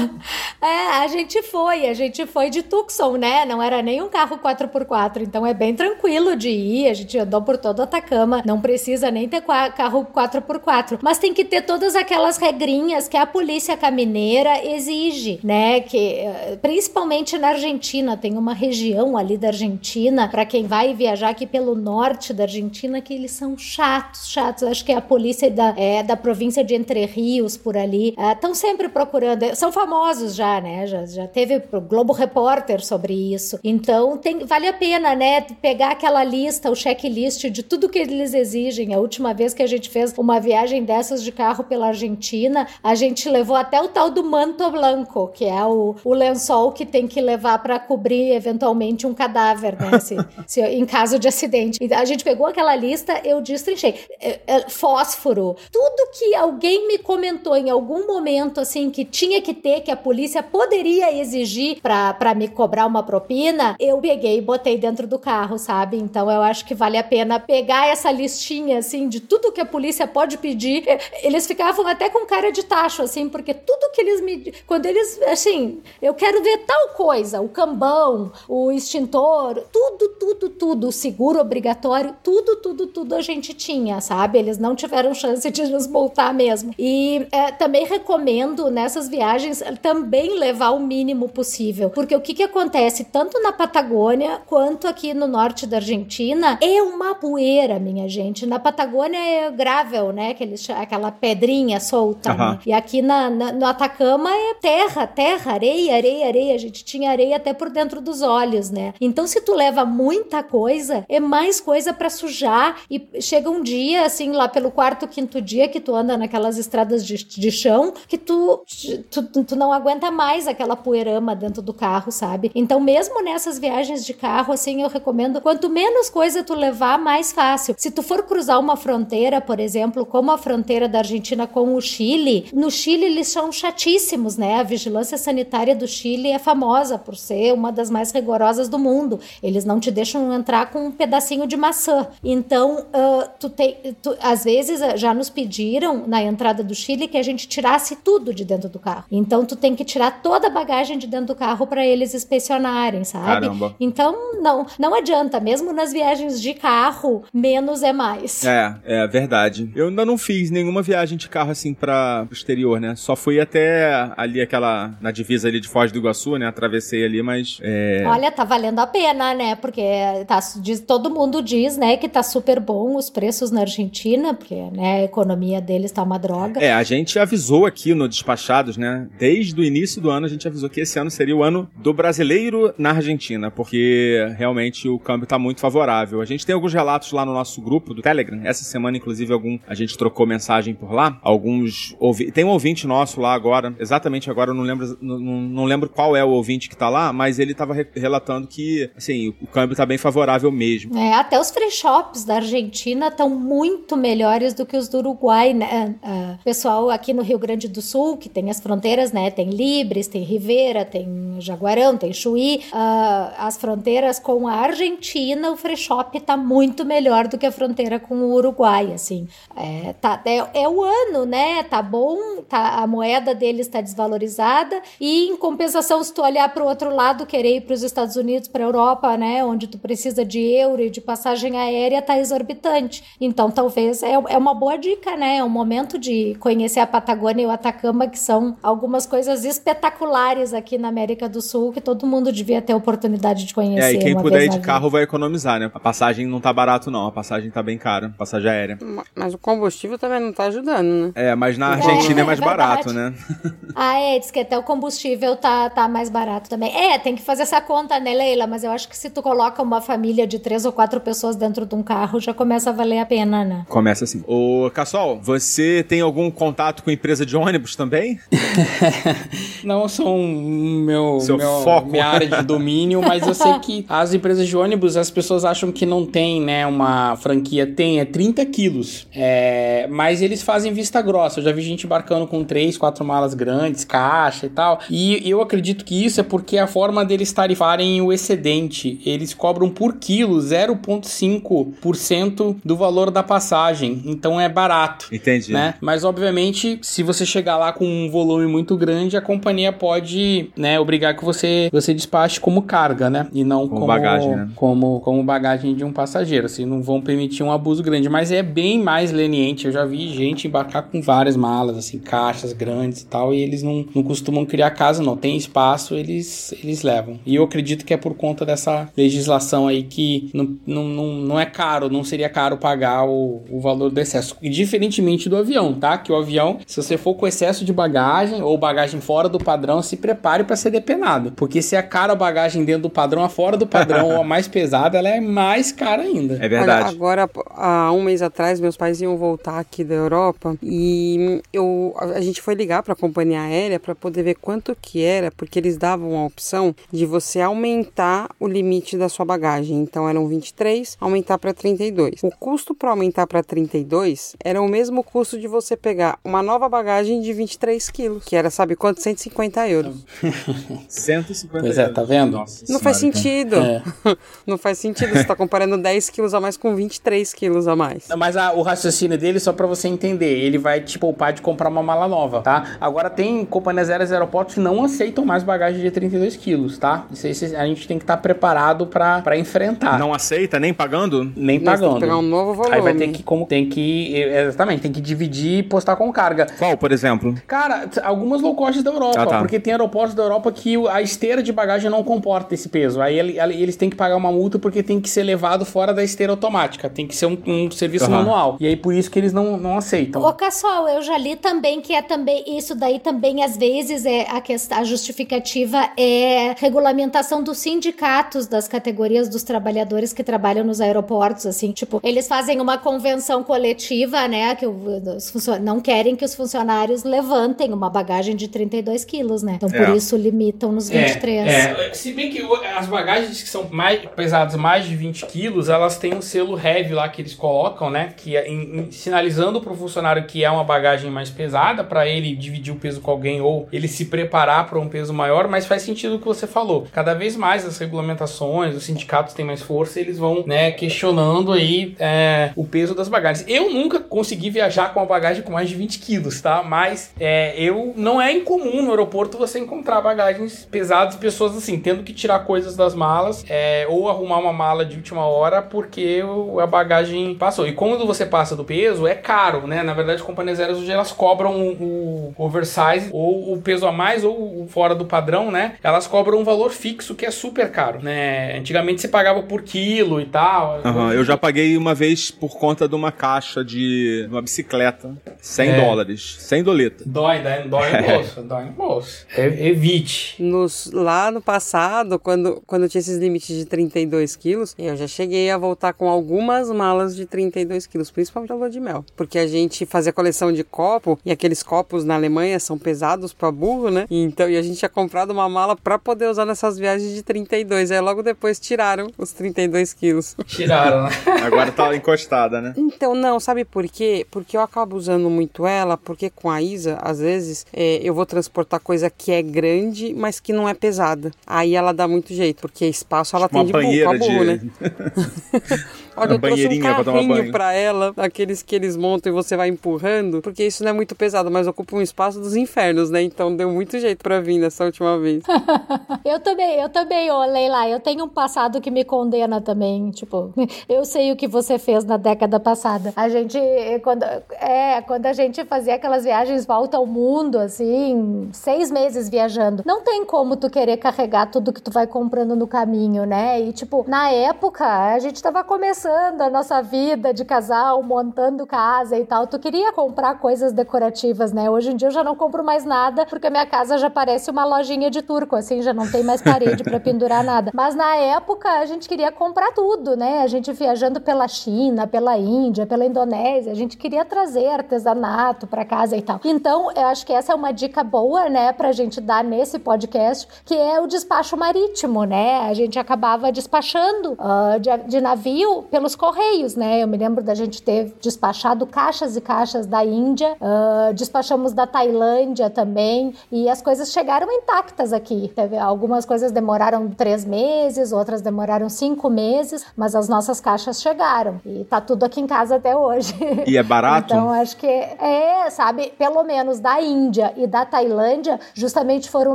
*laughs* é, a gente foi, a gente foi de Tucson, né? Não era nem um carro 4x4, então é bem tranquilo de ir, a gente andou por todo Atacama, não precisa nem ter carro 4x4, mas tem que ter todas aquelas regrinhas que a polícia camineira exige, né? Que eh, principalmente na Argentina, tem uma região ali da Argentina, para quem vai viajar aqui pelo norte da Argentina, que eles são chatos, chatos. Acho que é a polícia da, é, da província de Entre Rios, por ali, estão uh, sempre procurando, são famosos já, né? Já, já teve o Globo Repórter sobre isso. Então, tem, vale a pena, né? Pegar aquela lista, o checklist de tudo que eles exigem. A última vez que a gente fez uma viagem dessas de carro pela Argentina, a gente levou até o tal do manto blanco, que é o, o lençol que tem que levar para cobrir eventualmente um cadáver, né? Se, *laughs* se, em caso de acidente. A gente pegou aquela lista, eu destrinchei. É, é, fósforo, tudo que alguém me comentou em algum momento assim que tinha que ter, que a polícia poderia exigir para me cobrar uma propina, eu peguei e botei dentro do carro, sabe? Então eu acho que vale a pena pegar essa listinha assim de tudo que a polícia pode pedir. Eles ficavam até com cara de tacho assim, porque tudo que eles me quando eles assim, eu quero ver tal coisa, o cambão, o extintor, tudo, tudo, tudo, o seguro obrigatório, tudo, tudo, tudo a gente tinha, sabe? Eles não tiveram chance de nos multar mesmo. E é, também recomendo nessas viagens também levar o mínimo possível, porque o que que acontece tanto na Patagônia quanto aqui no norte da Argentina é uma poeira, minha gente. Na Patagônia é gravel, né? Aquele, aquela pedrinha solta. Uhum. Né? E aqui na, na, no Atacama é terra, terra, areia, areia, areia. A gente tinha areia até por dentro dos olhos, né? Então, se tu leva muita coisa, é mais coisa para sujar. E chega um dia, assim, lá pelo quarto, quinto dia que tu anda naquelas estradas de, de chão, que tu, tu, tu não aguenta mais aquela poeirama dentro do carro, sabe? Então, mesmo nessas viagens de carro, assim, eu recomendo quanto menos coisa tu levar, mais fácil. Se tu for cruzar uma fronteira, por exemplo, como a fronteira da Argentina com o Chile, no Chile eles são chatíssimos, né? A vigilância sanitária do Chile é famosa por ser uma das mais rigorosas do mundo. Eles não te deixam entrar com um pedacinho de maçã. Então, uh, tu tem, tu, às vezes já nos pediram na entrada do Chile que a gente tirasse tudo de dentro do carro. Então, tu tem que tirar toda a bagagem de dentro do carro para eles inspecionarem, sabe? Caramba. Então, não, não adianta. Mesmo nas viagens de carro, menos é mais. É, é verdade. Eu ainda não fiz nenhuma viagem de carro assim para o exterior, né? Só fui até ali aquela na divisa ali de Foz do Iguaçu, né? Atravessei ali, mas é... Olha, tá valendo a pena, né? Porque tá, diz, todo mundo diz, né, que tá super bom os preços na Argentina, porque né, a economia deles tá uma droga. É, a gente avisou aqui no Despachados, né? Desde o início do ano a gente avisou que esse ano seria o ano do brasileiro na Argentina, porque realmente o câmbio tá muito favorável. A gente tem alguns relatos lá no nosso grupo do Telegram. Essa semana, inclusive, algum a gente trocou mensagem por lá. Alguns ouvi... tem um ouvinte nosso lá agora, exatamente agora eu não lembro, não, não lembro qual é o ouvinte que tá lá, mas ele tava re relatando que, assim, o câmbio tá bem favorável mesmo. É, até os free shops da Argentina estão muito melhores do que os do Uruguai, né? Uh, pessoal aqui no Rio Grande do Sul, que tem as fronteiras, né? Tem Libres, tem Rivera, tem Jaguarão, tem Chuí. Uh, as fronteiras com a Argentina, o free shop tá muito melhor do que a fronteira com o Uruguai, assim. É, tá, é, é o ano, né? Tá bom, tá, a moeda deles está desvalorizada e, em compensação, se tu olhar para o outro lado, querer ir para os Estados Unidos, para a Europa, né? Onde tu precisa de euro e de passagem aérea, tá exorbitante. Então, talvez é, é uma boa dica, né? É um momento de conhecer a Patagônia e o Atacama, que são algumas coisas espetaculares aqui na América do Sul que todo mundo devia ter oportunidade de conhecer. É, e quem puder ir de carro vai economizar, né? A passagem não tá barato, não. A passagem tá bem cara, a passagem aérea. Mas o combustível também não tá ajudando, né? É, mas na Argentina é, é mais é barato, né? *laughs* ah, é, diz que até o combustível tá, tá mais barato também. É, tem que fazer essa conta, né, Leila? Mas eu acho que se tu coloca uma família de três ou quatro pessoas dentro de um carro, já começa a valer a pena, né? Começa assim. Ô, Cassol, você tem algum contato com empresa de ônibus também? *laughs* não são meu, Seu meu foco. minha área de domínio, mas eu sei que *laughs* as as empresas de ônibus, as pessoas acham que não tem, né, uma franquia. Tem, é 30 quilos. É, mas eles fazem vista grossa. Eu já vi gente embarcando com 3, 4 malas grandes, caixa e tal. E eu acredito que isso é porque a forma deles tarifarem o excedente. Eles cobram por quilo 0,5% do valor da passagem. Então é barato. Entendi. Né? Mas obviamente, se você chegar lá com um volume muito grande, a companhia pode, né, obrigar que você você despache como carga, né? E não como, Como bagagem, né? como, como bagagem de um passageiro. Assim, não vão permitir um abuso grande. Mas é bem mais leniente. Eu já vi gente embarcar com várias malas, assim, caixas grandes e tal, e eles não, não costumam criar casa, não. Tem espaço, eles, eles levam. E eu acredito que é por conta dessa legislação aí que não, não, não, não é caro, não seria caro pagar o, o valor do excesso. E diferentemente do avião, tá? Que o avião, se você for com excesso de bagagem ou bagagem fora do padrão, se prepare para ser depenado. Porque se é caro a bagagem dentro do padrão, a fora do padrão ou a mais pesada, ela é mais cara ainda. É verdade. Olha, agora, há um mês atrás, meus pais iam voltar aqui da Europa e eu, a gente foi ligar para a companhia aérea para poder ver quanto que era, porque eles davam a opção de você aumentar o limite da sua bagagem. Então eram 23, aumentar para 32. O custo para aumentar para 32 era o mesmo custo de você pegar uma nova bagagem de 23 quilos, que era, sabe quanto? 150 euros. *laughs* 150 Pois é, tá vendo? Nossa Não faz senhora, sentido. É. *laughs* Não faz sentido. Você está comparando 10 quilos a mais com 23 quilos a mais. Mas a- o raciocínio dele, só pra você entender, ele vai te poupar de comprar uma mala nova, tá? Agora tem companhias aéreas e aeroportos que não aceitam mais bagagem de 32 quilos, tá? Isso aí a gente tem que estar preparado pra, pra enfrentar. Não aceita nem pagando? Nem Nós pagando. que pegar um novo volume. Aí vai ter que, como, tem que, exatamente, tem que dividir e postar com carga. Qual, por exemplo? Cara, algumas low cost da Europa, Ah, tá. porque tem aeroportos da Europa que a esteira de bagagem não comporta esse peso. Aí ele- ele- eles têm que pagar uma multa porque tem que ser levado fora da esteira automática. Tem que ser um, um serviço Aham. manual. E aí por isso que eles não, não aceitam. Ô, Cassol, eu já li também que é também isso daí também às vezes é a questão a justificativa é regulamentação dos sindicatos das categorias dos trabalhadores que trabalham nos aeroportos, assim, tipo, eles fazem uma convenção coletiva, né, que os não querem que os funcionários levantem uma bagagem de 32 quilos, né? Então por É. isso limitam nos 23. É, é, se bem que as bagagens que são mais pesadas, mais de 20 quilos, elas têm um selo heavy lá que eles colocam, né? Que é em- em- sinalizando pro funcionário que é uma bagagem mais pesada, pra ele dividir o peso com alguém ou ele se preparar para um peso maior, mas faz sentido o que você falou. Cada vez mais as regulamentações, os sindicatos têm mais força, eles vão, né, questionando aí é, o peso das bagagens. Eu nunca consegui viajar com uma bagagem com mais de 20 quilos, tá? Mas é, eu não é incomum no aeroporto você encontrar bagagens pesadas, pessoas assim, tendo que tirar coisas das malas é, ou arrumar uma mala de última hora porque a bagagem passou. E quando você passa do peso, é caro, né? Na verdade, companhias aéreas hoje elas cobram o, oversize ou o peso a mais ou o fora do padrão, né? Elas cobram um valor fixo que é super caro, né? Antigamente você pagava por quilo e tal. Aham, eu já paguei uma vez por conta de uma caixa de uma bicicleta. 100 É. dólares. 100 doleta. Dói, dói, dói no *laughs* bolso, dói no bolso. Evite. Nos, lá no passado, quando, quando tinha esses limites de 32 quilos, eu já cheguei a voltar com algumas malas de 32 quilos, principalmente a lua de mel. Porque a gente fazia coleção de copo, e aqueles copos na Alemanha são pesados pra burro, né? E Então, e a gente tinha comprado uma mala pra poder usar nessas viagens de 32. Aí logo depois tiraram os 32 quilos. Tiraram, né? *laughs* Agora tá encostada, né? Então, não, sabe por quê? Porque eu acabo usando muito ela, porque com a Isa, às vezes, é, eu vou transportar coisa que é grande, mas que não é pesada. Aí ela dá muito jeito, porque espaço ela Tipo tem de burro, né? *laughs* Olha, Uma eu trouxe um carrinho banho. pra ela, aqueles que eles montam e você vai empurrando, porque isso não é muito pesado, mas ocupa um espaço dos infernos, né? Então deu muito jeito pra vir nessa última vez. *laughs* Eu também, eu também, ô Leila, eu tenho um passado que me condena também, tipo, *laughs* eu sei o que você fez na década passada. A gente, quando, é, quando a gente fazia aquelas viagens volta ao mundo, assim, seis meses viajando, não tem como tu querer carregar tudo que tu vai comprando no caminho, né? E, tipo, na época, a gente tava começando começando a nossa vida de casal, montando casa e tal, tu queria comprar coisas decorativas, né? Hoje em dia eu já não compro mais nada, porque a minha casa já parece uma lojinha de turco, assim, já não tem mais parede para pendurar nada. Mas na época a gente queria comprar tudo, né? A gente viajando pela China, pela Índia, pela Indonésia, a gente queria trazer artesanato para casa e tal. Então, eu acho que essa é uma dica boa, né, pra gente dar nesse podcast, que é o despacho marítimo, né? A gente acabava despachando uh, de, de navio pelos correios, né? Eu me lembro da gente ter despachado caixas e caixas da Índia, uh, despachamos da Tailândia também, e as coisas chegaram intactas aqui. Teve, algumas coisas demoraram três meses, outras demoraram cinco meses, mas as nossas caixas chegaram. E tá tudo aqui em casa até hoje. *laughs* E é barato? então, acho que é, sabe, pelo menos da Índia e da Tailândia, justamente foram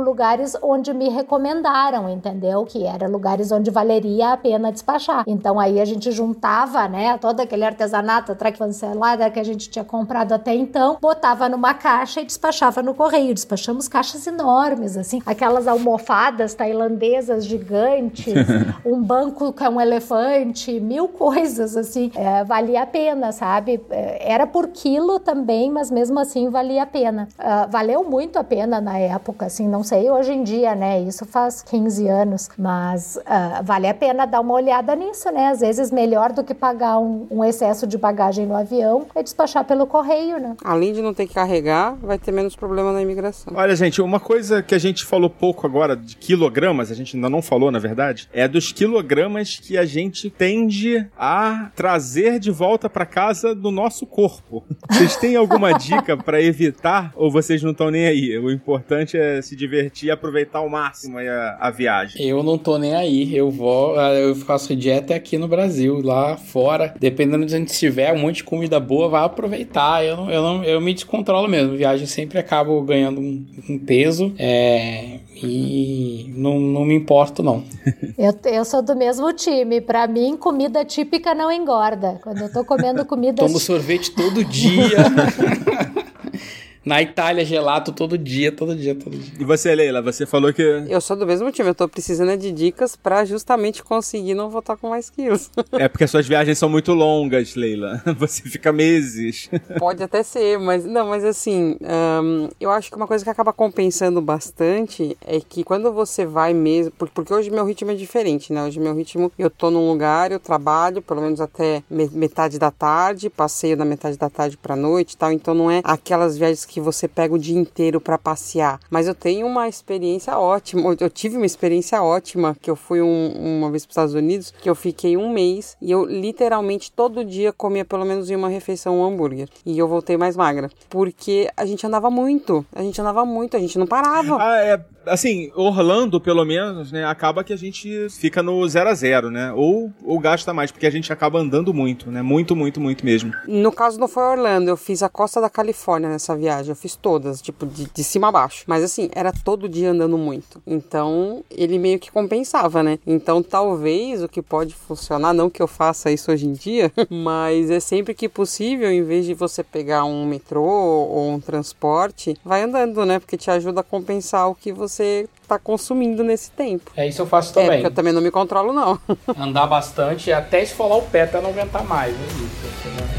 lugares onde me recomendaram, entendeu? Que eram lugares onde valeria a pena despachar. Então aí a gente juntava, né, todo aquele artesanato cancelada que a gente tinha comprado até então, botava numa caixa e despachava no correio. Despachamos caixas enormes, assim, aquelas almofadas tailandesas gigantes, *laughs* um banco com um elefante, mil coisas, assim. É, valia a pena, sabe? É, era por quilo também, mas mesmo assim valia a pena. Uh, valeu muito a pena na época, assim, não sei hoje em dia, né? Isso faz 15 anos, mas uh, vale a pena dar uma olhada nisso, né? Às vezes melhor do que pagar um, um excesso de bagagem no avião é despachar pelo correio, né? Além de não ter que carregar, vai ter menos problema na imigração. Olha, gente, uma coisa que a gente falou pouco agora de quilogramas, a gente ainda não falou, na verdade, é dos quilogramas que a gente tende a trazer de volta para casa do nosso corpo. Vocês têm alguma dica para evitar ou vocês não estão nem aí? O importante é se divertir e aproveitar ao máximo a, a viagem. Eu não tô nem aí. Eu vou, eu faço dieta aqui no Brasil, lá fora. Dependendo de onde estiver, um monte de comida boa, vai aproveitar. Eu, não, eu, não, eu me descontrolo mesmo. Viagem sempre acabo ganhando um, um peso. É, e não, não me importo, não. *laughs* eu, eu sou do mesmo time. Para mim, comida típica não engorda. Quando eu tô comendo *laughs* comida. Tomo sorvete todo *laughs* dia. Na Itália, gelato todo dia, todo dia, todo dia. E você, Leila, você falou que. Eu sou do mesmo time, eu tô precisando de dicas para justamente conseguir não voltar com mais quilos. É porque suas viagens são muito longas, Leila. *laughs* Você fica meses. Pode até ser, mas não, mas assim, um, eu acho que uma coisa que acaba compensando bastante é que quando você vai mesmo. Porque hoje meu ritmo é diferente, né? Hoje meu ritmo, eu tô num lugar, eu trabalho, pelo menos até metade da tarde, passeio da metade da tarde pra noite e tal, então não é aquelas viagens que que você pega o dia inteiro para passear. Mas eu tenho uma experiência ótima. Eu tive uma experiência ótima que eu fui um, uma vez para os Estados Unidos, que eu fiquei um mês e eu literalmente todo dia comia pelo menos em uma refeição um hambúrguer. E eu voltei mais magra. Porque a gente andava muito. A gente andava muito, a gente não parava. Ah, é assim, Orlando, pelo menos, né, acaba que a gente fica no zero a zero, né? Ou, ou gasta mais, porque a gente acaba andando muito, né? Muito, muito, muito mesmo. No caso não foi Orlando, eu fiz a costa da Califórnia nessa viagem, eu fiz todas, tipo, de, de cima a baixo. Mas assim, era todo dia andando muito. Então, ele meio que compensava, né? Então, talvez o que pode funcionar, não que eu faça isso hoje em dia, *laughs* mas é sempre que possível, em vez de você pegar um metrô ou um transporte, vai andando, né? Porque te ajuda a compensar o que você você está consumindo nesse tempo. É isso eu faço também. É, porque eu também não me controlo, não. Andar bastante até esfolar o pé até não aguentar mais. É isso. Né?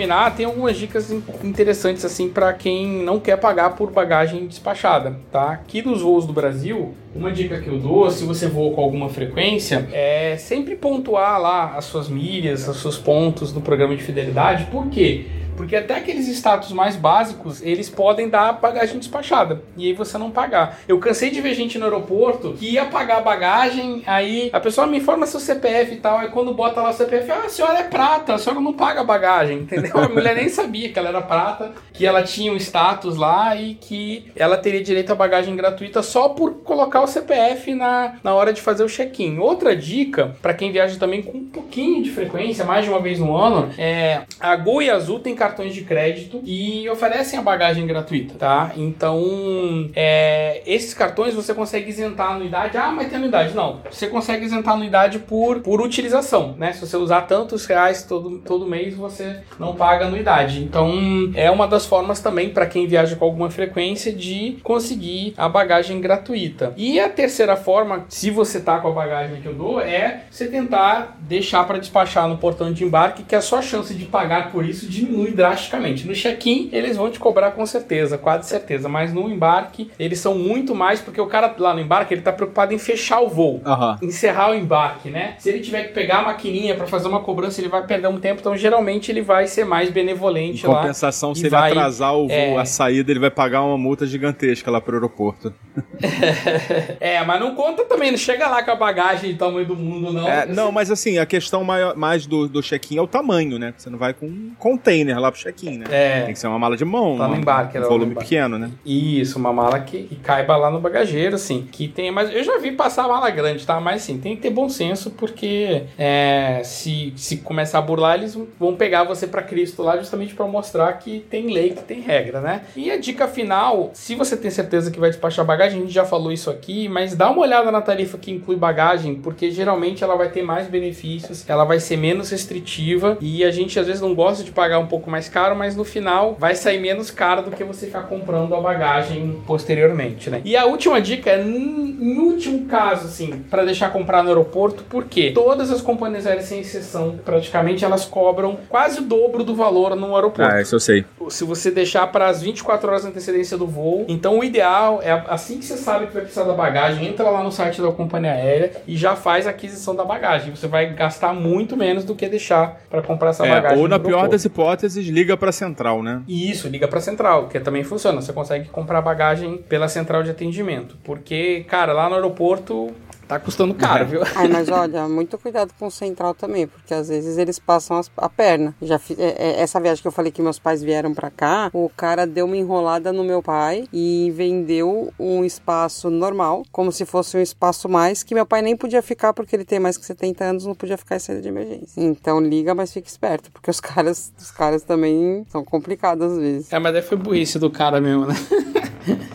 Terminar, tem algumas dicas interessantes assim para quem não quer pagar por bagagem despachada, tá? Aqui dos voos do Brasil, uma dica que eu dou, se você voa com alguma frequência, é sempre pontuar lá as suas milhas, os seus pontos no programa de fidelidade. Por quê? Porque até aqueles status mais básicos, eles podem dar bagagem despachada. E aí você não pagar. Eu cansei de ver gente no aeroporto que ia pagar a bagagem, aí a pessoa me informa seu CPF e tal, aí quando bota lá o CPF, ah, a senhora é prata, a senhora não paga bagagem, entendeu? A mulher nem sabia que ela era prata, que ela tinha um status lá e que ela teria direito à bagagem gratuita só por colocar o CPF na, na hora de fazer o check-in. Outra dica, para quem viaja também com um pouquinho de frequência, mais de uma vez no ano, é a Gol e Azul tem cartões de crédito e oferecem a bagagem gratuita, tá? Então, é, esses cartões você consegue isentar a anuidade. Ah, mas tem anuidade. Não, você consegue isentar a anuidade por, por utilização, né? Se você usar tantos reais todo, todo mês, você não paga anuidade. Então, é uma das formas também para quem viaja com alguma frequência de conseguir a bagagem gratuita. E a terceira forma, se você tá com a bagagem que eu dou, é você tentar deixar para despachar no portão de embarque, que a sua chance de pagar por isso diminui drasticamente. No check-in, eles vão te cobrar com certeza, quase certeza, mas no embarque, eles são muito mais, porque o cara lá no embarque, ele tá preocupado em fechar o voo, Aham. encerrar o embarque, né? Se ele tiver que pegar a maquininha para fazer uma cobrança, ele vai perder um tempo, então geralmente ele vai ser mais Em benevolente lá. compensação, se ele vai- atrasar o voo, é. a saída, ele vai pagar uma multa gigantesca lá pro aeroporto. *laughs* é, mas não conta também, não chega lá com a bagagem do tamanho do mundo, não. É, não, mas assim, a questão maior- mais do, do check-in é o tamanho, né? Você não vai com um container lá pro check-in, né? É. Tem que ser uma mala de mão, Tá no embarque, um no volume embarque. pequeno, né? Isso, uma mala que, que caiba lá no bagageiro, assim. Que tem, mas eu já vi passar mala grande, tá? Mas assim, tem que ter bom senso, porque é, se, se começar a burlar, eles vão pegar você pra Cristo lá justamente pra mostrar que tem lei, que tem regra, né? E a dica final, se você tem certeza que vai despachar bagagem, a gente já falou isso aqui, mas dá uma olhada na tarifa que inclui bagagem, porque geralmente ela vai ter mais benefícios, ela vai ser menos restritiva e a gente às vezes não gosta de pagar um pouco mais caro, mas no final vai sair menos caro do que você ficar comprando a bagagem posteriormente, né? E a última dica é, em último caso, assim, para deixar comprar no aeroporto, porque todas as companhias aéreas, sem exceção, praticamente elas cobram quase o dobro do valor no aeroporto Ah, isso eu sei. se você deixar para as 24 horas de antecedência do voo. Então, o ideal é assim que você sabe que vai precisar da bagagem, entra lá no site da companhia aérea e já faz a aquisição da bagagem. Você vai gastar muito menos do que deixar para comprar essa É, bagagem. ou na pior das hipóteses, liga pra central, né? Isso, liga pra central, que também funciona. Você consegue comprar bagagem pela central de atendimento. Porque, cara, lá no aeroporto tá custando caro, viu? Ai, mas *laughs* olha, muito cuidado com o central também, porque às vezes eles passam as- a perna. Já fi- é- é- essa viagem que eu falei que meus pais vieram pra cá, o cara deu uma enrolada no meu pai e vendeu um espaço normal, como se fosse um espaço mais que meu pai nem podia ficar porque ele tem mais que 70 anos, não podia ficar em saída de emergência. Então liga, mas fique esperto, porque os *laughs* caras, os caras também são complicados às vezes. É, mas daí foi burrice do cara mesmo, né? *laughs*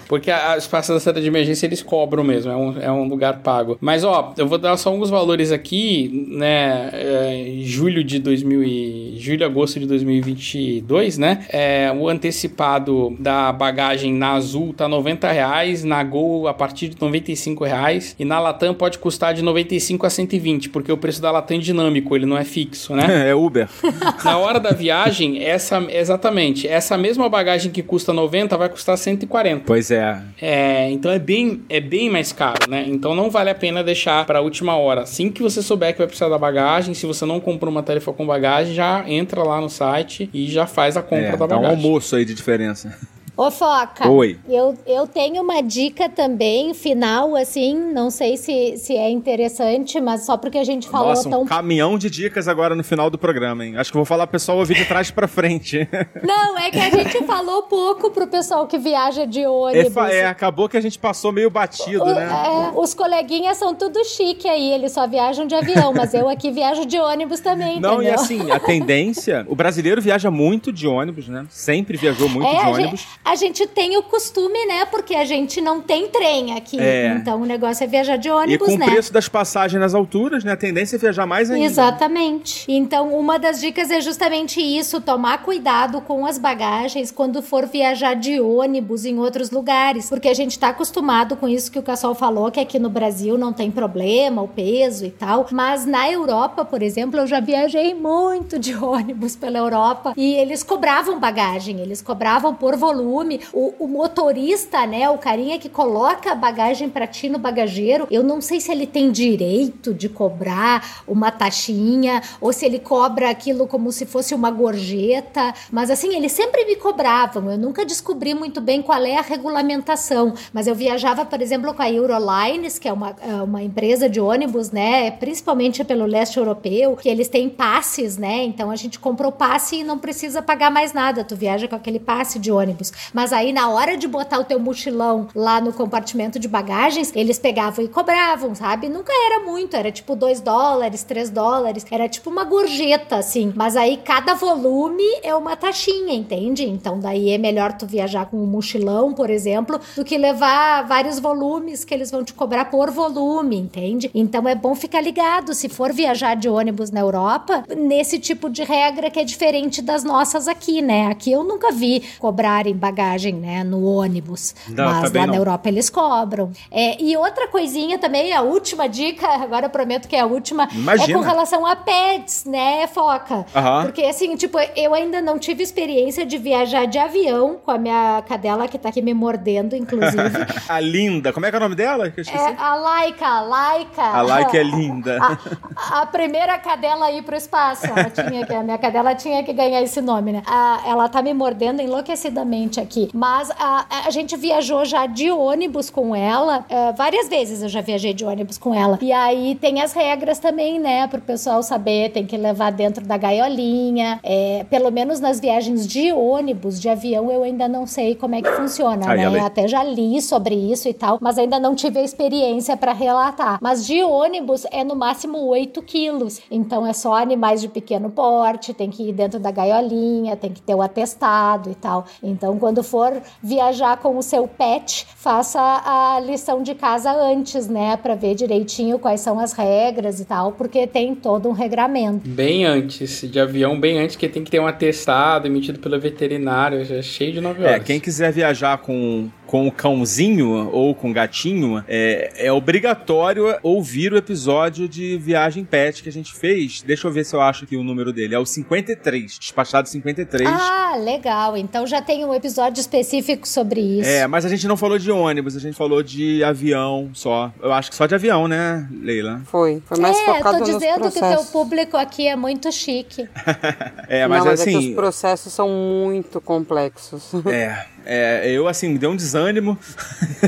Porque a- a- os passos da saída de emergência eles cobram mesmo, é um, é um lugar pago. Mas ó, eu vou dar só alguns valores aqui, né? É, julho de 2000 e, julho e agosto de 2022, né? É, o antecipado da bagagem na Azul tá 90 reais, na Gol a partir de 95 reais e na Latam pode custar de 95 a 120, porque o preço da Latam é dinâmico, ele não é fixo, né? *laughs* É Uber. *laughs* Na hora da viagem, essa exatamente, essa mesma bagagem que custa 90 vai custar 140. Pois é. É, então é bem, é bem mais caro, né? Então não vale a pena deixar para a última hora. Assim que você souber que vai precisar da bagagem, se você não comprou uma tarifa com bagagem, já entra lá no site e já faz a compra é da dá um bagagem. almoço aí de diferença. Ô, Foca. Oi. Eu, eu tenho uma dica também, final, assim, não sei se, se é interessante, mas só porque a gente falou Nossa, um tão. caminhão de dicas agora no final do programa, hein? Acho que vou falar pro pessoal ouvir de trás pra frente. *laughs* Não, é que a gente falou pouco pro pessoal que viaja de É, ônibus. fa- é, acabou que a gente passou meio batido, O- né? é, os coleguinhas são tudo chique aí, eles só viajam de avião, mas eu aqui viajo de ônibus também, Não, e entendeu? assim, a tendência. O brasileiro viaja muito de ônibus, né? Sempre viajou muito É, de ônibus. gente, a gente tem o costume, né? Porque a gente não tem trem aqui. É. Então o negócio é viajar de E ônibus, com o né? preço das passagens nas alturas, né? A tendência é viajar mais ainda. Exatamente. Então, uma das dicas é justamente isso: tomar cuidado com as bagagens quando for viajar de ônibus em outros lugares. Porque a gente tá acostumado com isso que o Cassol falou, que aqui no Brasil não tem problema, o peso e tal. Mas na Europa, por exemplo, eu já viajei muito de *laughs* ônibus pela Europa e eles cobravam bagagem, eles cobravam por volume. O, o motorista, né, o carinha que coloca a bagagem pra ti no bagageiro, eu não sei se ele tem direito de cobrar uma taxinha ou se ele cobra aquilo como se fosse uma gorjeta, mas assim, eles sempre me cobravam. Eu nunca descobri muito bem qual é a regulamentação, mas eu viajava, por exemplo, com a Eurolines, que é uma, é uma empresa de ônibus, né, principalmente pelo leste europeu, que eles têm passes, né? Então a gente comprou passe e não precisa pagar mais nada. Tu viaja com aquele passe de ônibus. Mas aí na hora de botar o teu mochilão lá no compartimento de bagagens, eles pegavam e cobravam, sabe? Nunca era muito, era tipo 2 dólares, 3 dólares, era tipo uma gorjeta, assim. Mas aí cada volume é uma taxinha, entende? Então daí é melhor tu viajar com um mochilão, por exemplo, do que levar vários volumes que eles vão te cobrar por volume, entende? Então é bom ficar ligado se for viajar de ônibus na Europa, nesse tipo de regra que é diferente das nossas aqui, né? Aqui eu nunca vi cobrarem bagagem, né, no ônibus. Não, mas lá não. na Europa eles cobram. É, e outra coisinha também, a última dica, *laughs* agora eu prometo que é a última, Imagina. é com relação a pets, né, Foca? Aham. Porque assim, tipo, eu ainda não tive experiência de viajar de avião com a minha cadela que tá aqui me mordendo, inclusive. *laughs* A linda. Como é que é o nome dela? É a Laika, a Laika. A Laika é linda. *laughs* A, a primeira cadela a ir pro espaço. Ela tinha que, a minha cadela tinha que ganhar esse nome, né? A- ela tá me mordendo enlouquecidamente aqui. Mas a, a gente viajou já de ônibus com ela. eh, várias vezes eu já viajei de ônibus com ela. E aí tem as regras também, né? Pro pessoal saber. Tem que levar dentro da gaiolinha. É, pelo menos nas viagens de ônibus, de avião, eu ainda não sei como é que funciona, Aí, né? Até já li sobre isso e tal, mas ainda não tive a experiência para relatar. Mas de ônibus é no máximo 8 quilos. Então é só animais de pequeno porte, tem que ir dentro da gaiolinha, tem que ter o atestado e tal. Então, quando for viajar com o seu pet, faça a lição de casa antes, né? Para ver direitinho quais são as regras e tal, porque tem todo um regramento. Bem antes, de avião, bem antes, que tem que ter um atestado emitido pelo veterinário, já é cheio de 9 horas. É, quem quiser viajar com, com o cãozinho ou com o gatinho, é, é obrigatório ouvir o episódio de Viagem Pet que a gente fez. Deixa eu ver se eu acho aqui o número dele. É o 53, despachado 53. Ah, legal. Então já tem um episódio específico sobre isso. É, mas a gente não falou de ônibus, a gente falou de avião só. Eu acho que só de avião, né, Leila? Foi. Foi mais é, focado tô nos dizendo que o teu processos. público aqui é muito chique. *laughs* É, mas, Não, mas é que assim. os processos são muito complexos. É, *laughs* é, eu assim, me deu um desânimo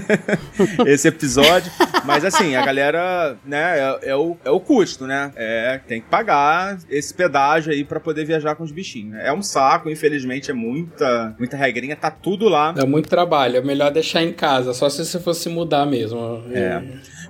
*laughs* esse episódio. Mas assim, a galera, né, é, é o, é o custo, né? É, tem que pagar esse pedágio aí pra poder viajar com os bichinhos. É um saco, infelizmente, é muita, muita regrinha, tá tudo lá. Dá muito trabalho, é melhor deixar em casa, só se você fosse mudar mesmo. É.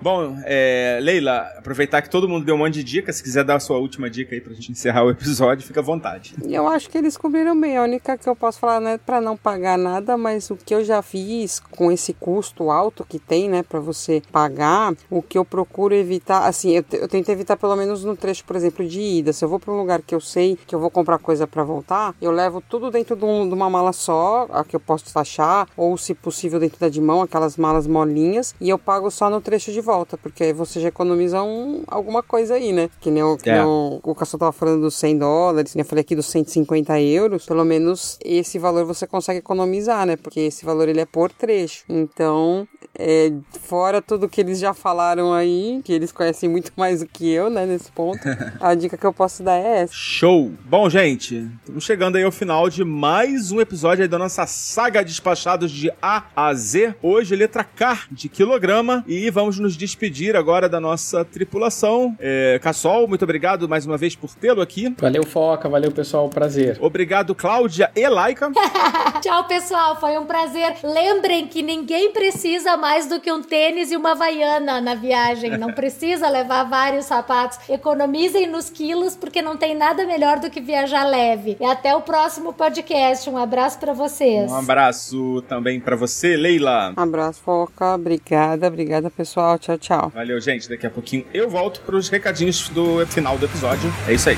Bom, é, Leila, aproveitar que todo mundo deu um monte de dicas, se quiser dar a sua última dica aí pra gente encerrar o episódio, fica à vontade. Eu acho que eles cobriram bem. A única que eu posso falar não é para não pagar nada, mas o que eu já fiz com esse custo alto que tem, né, para você pagar, o que eu procuro evitar, assim, eu, eu tento evitar pelo menos no trecho, por exemplo, de ida. Se eu vou para um lugar que eu sei que eu vou comprar coisa para voltar, eu levo tudo dentro de, um- de uma mala só, a que eu posso taxar, ou se possível dentro da de mão, aquelas malas molinhas, e eu pago só no trecho de volta, porque aí você já economiza um, alguma coisa aí, né? Que nem o, que É. o o Cassol tava falando dos 100 dólares, eu falei aqui dos 150 euros, pelo menos esse valor você consegue economizar, né? Porque esse valor ele é por trecho. Então, é, fora tudo que eles já falaram aí, que eles conhecem muito *laughs* mais do que eu, né? Nesse ponto, *laughs* a dica que eu posso dar é essa. Show! Bom, gente, estamos chegando aí ao final de mais um episódio aí da nossa saga Despachados de A a Z. Hoje, letra K de quilograma. E vamos nos despedir agora da nossa tripulação. É, Cassol, muito obrigado mais uma vez por tê-lo aqui. Valeu, Foca, valeu, pessoal, prazer. Obrigado, Cláudia e Laika. *laughs* Tchau, pessoal. Foi um prazer. Lembrem que ninguém precisa mais do que um tênis e uma vaiana na viagem. Não precisa levar vários sapatos. Economizem nos quilos, porque não tem nada melhor do que viajar leve. E até o próximo podcast. Um abraço pra vocês. Um abraço também pra você, Leila. Um abraço, Foca. Obrigada, obrigada, pessoal. Tchau, tchau. Valeu, gente. Daqui a pouquinho eu volto pros recadinhos do final do episódio. É isso aí.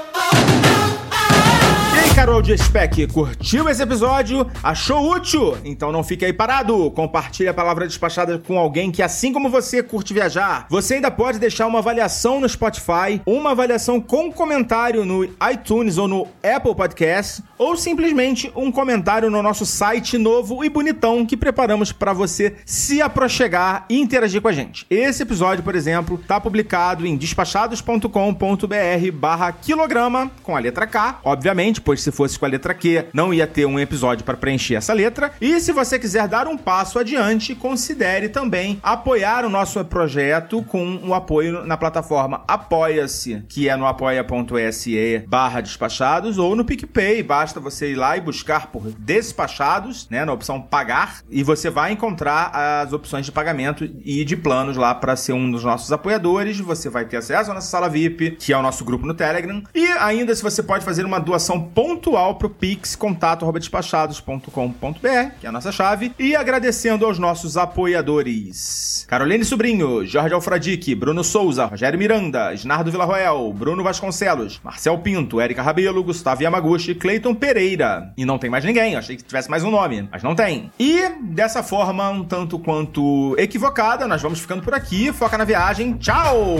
E aí, caro Audiospec, curtiu esse episódio? Achou útil? Então não fique aí parado. Compartilhe a palavra despachada com alguém que, assim como você, curte viajar. Você ainda pode deixar uma avaliação no Spotify, uma avaliação com comentário no iTunes ou no Apple Podcast, ou simplesmente um comentário no nosso site novo e bonitão que preparamos para você se aproxegar e interagir com a gente. Esse episódio, por exemplo, está publicado em despachados.com.br barra quilograma, com a letra K, obviamente, pois se fosse com a letra Q, não ia ter um episódio para preencher essa letra. E se você quiser dar um passo adiante, considere também apoiar o nosso projeto com o apoio na plataforma Apoia-se, que é no apoia.se barra despachados, ou no PicPay, basta você ir lá e buscar por despachados, né, na opção pagar, e você vai encontrar as opções de pagamento e de planos lá para ser um dos nossos apoiadores. Você vai ter acesso à nossa sala VIP, que é o nosso grupo no Telegram, e ainda se você pode fazer uma doação pontual pro Pix, contato@despachados.com.br, que é a nossa chave, e agradecendo aos nossos apoiadores. Caroline Sobrinho, Jorge Alfradique, Bruno Souza, Rogério Miranda, Snardo Villarroel, Bruno Vasconcelos, Marcel Pinto, Érica Rabelo, Gustavo Yamaguchi, Cleiton Pereira. E não tem mais ninguém, achei que tivesse mais um nome, mas não tem. E dessa forma, um tanto quanto equivocada, nós vamos ficando por aqui. Foca na viagem. Tchau!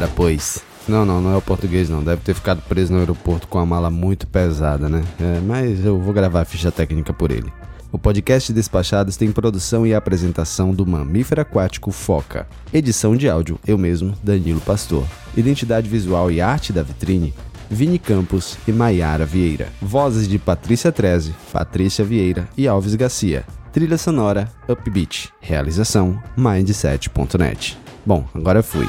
Ora, pois. Não, não, não é o português não. Deve ter ficado preso no aeroporto com a mala muito pesada, né? É, mas eu vou gravar a ficha técnica por ele. O podcast Despachados tem produção e apresentação do mamífero aquático Foca. Edição de áudio, eu mesmo, Danilo Pastor. Identidade visual e arte da vitrine, Vini Campos e Maiara Vieira. Vozes de Patrícia Treze, Patrícia Vieira e Alves Garcia. Trilha sonora Upbeat. Realização Mindset.net. Bom, agora fui.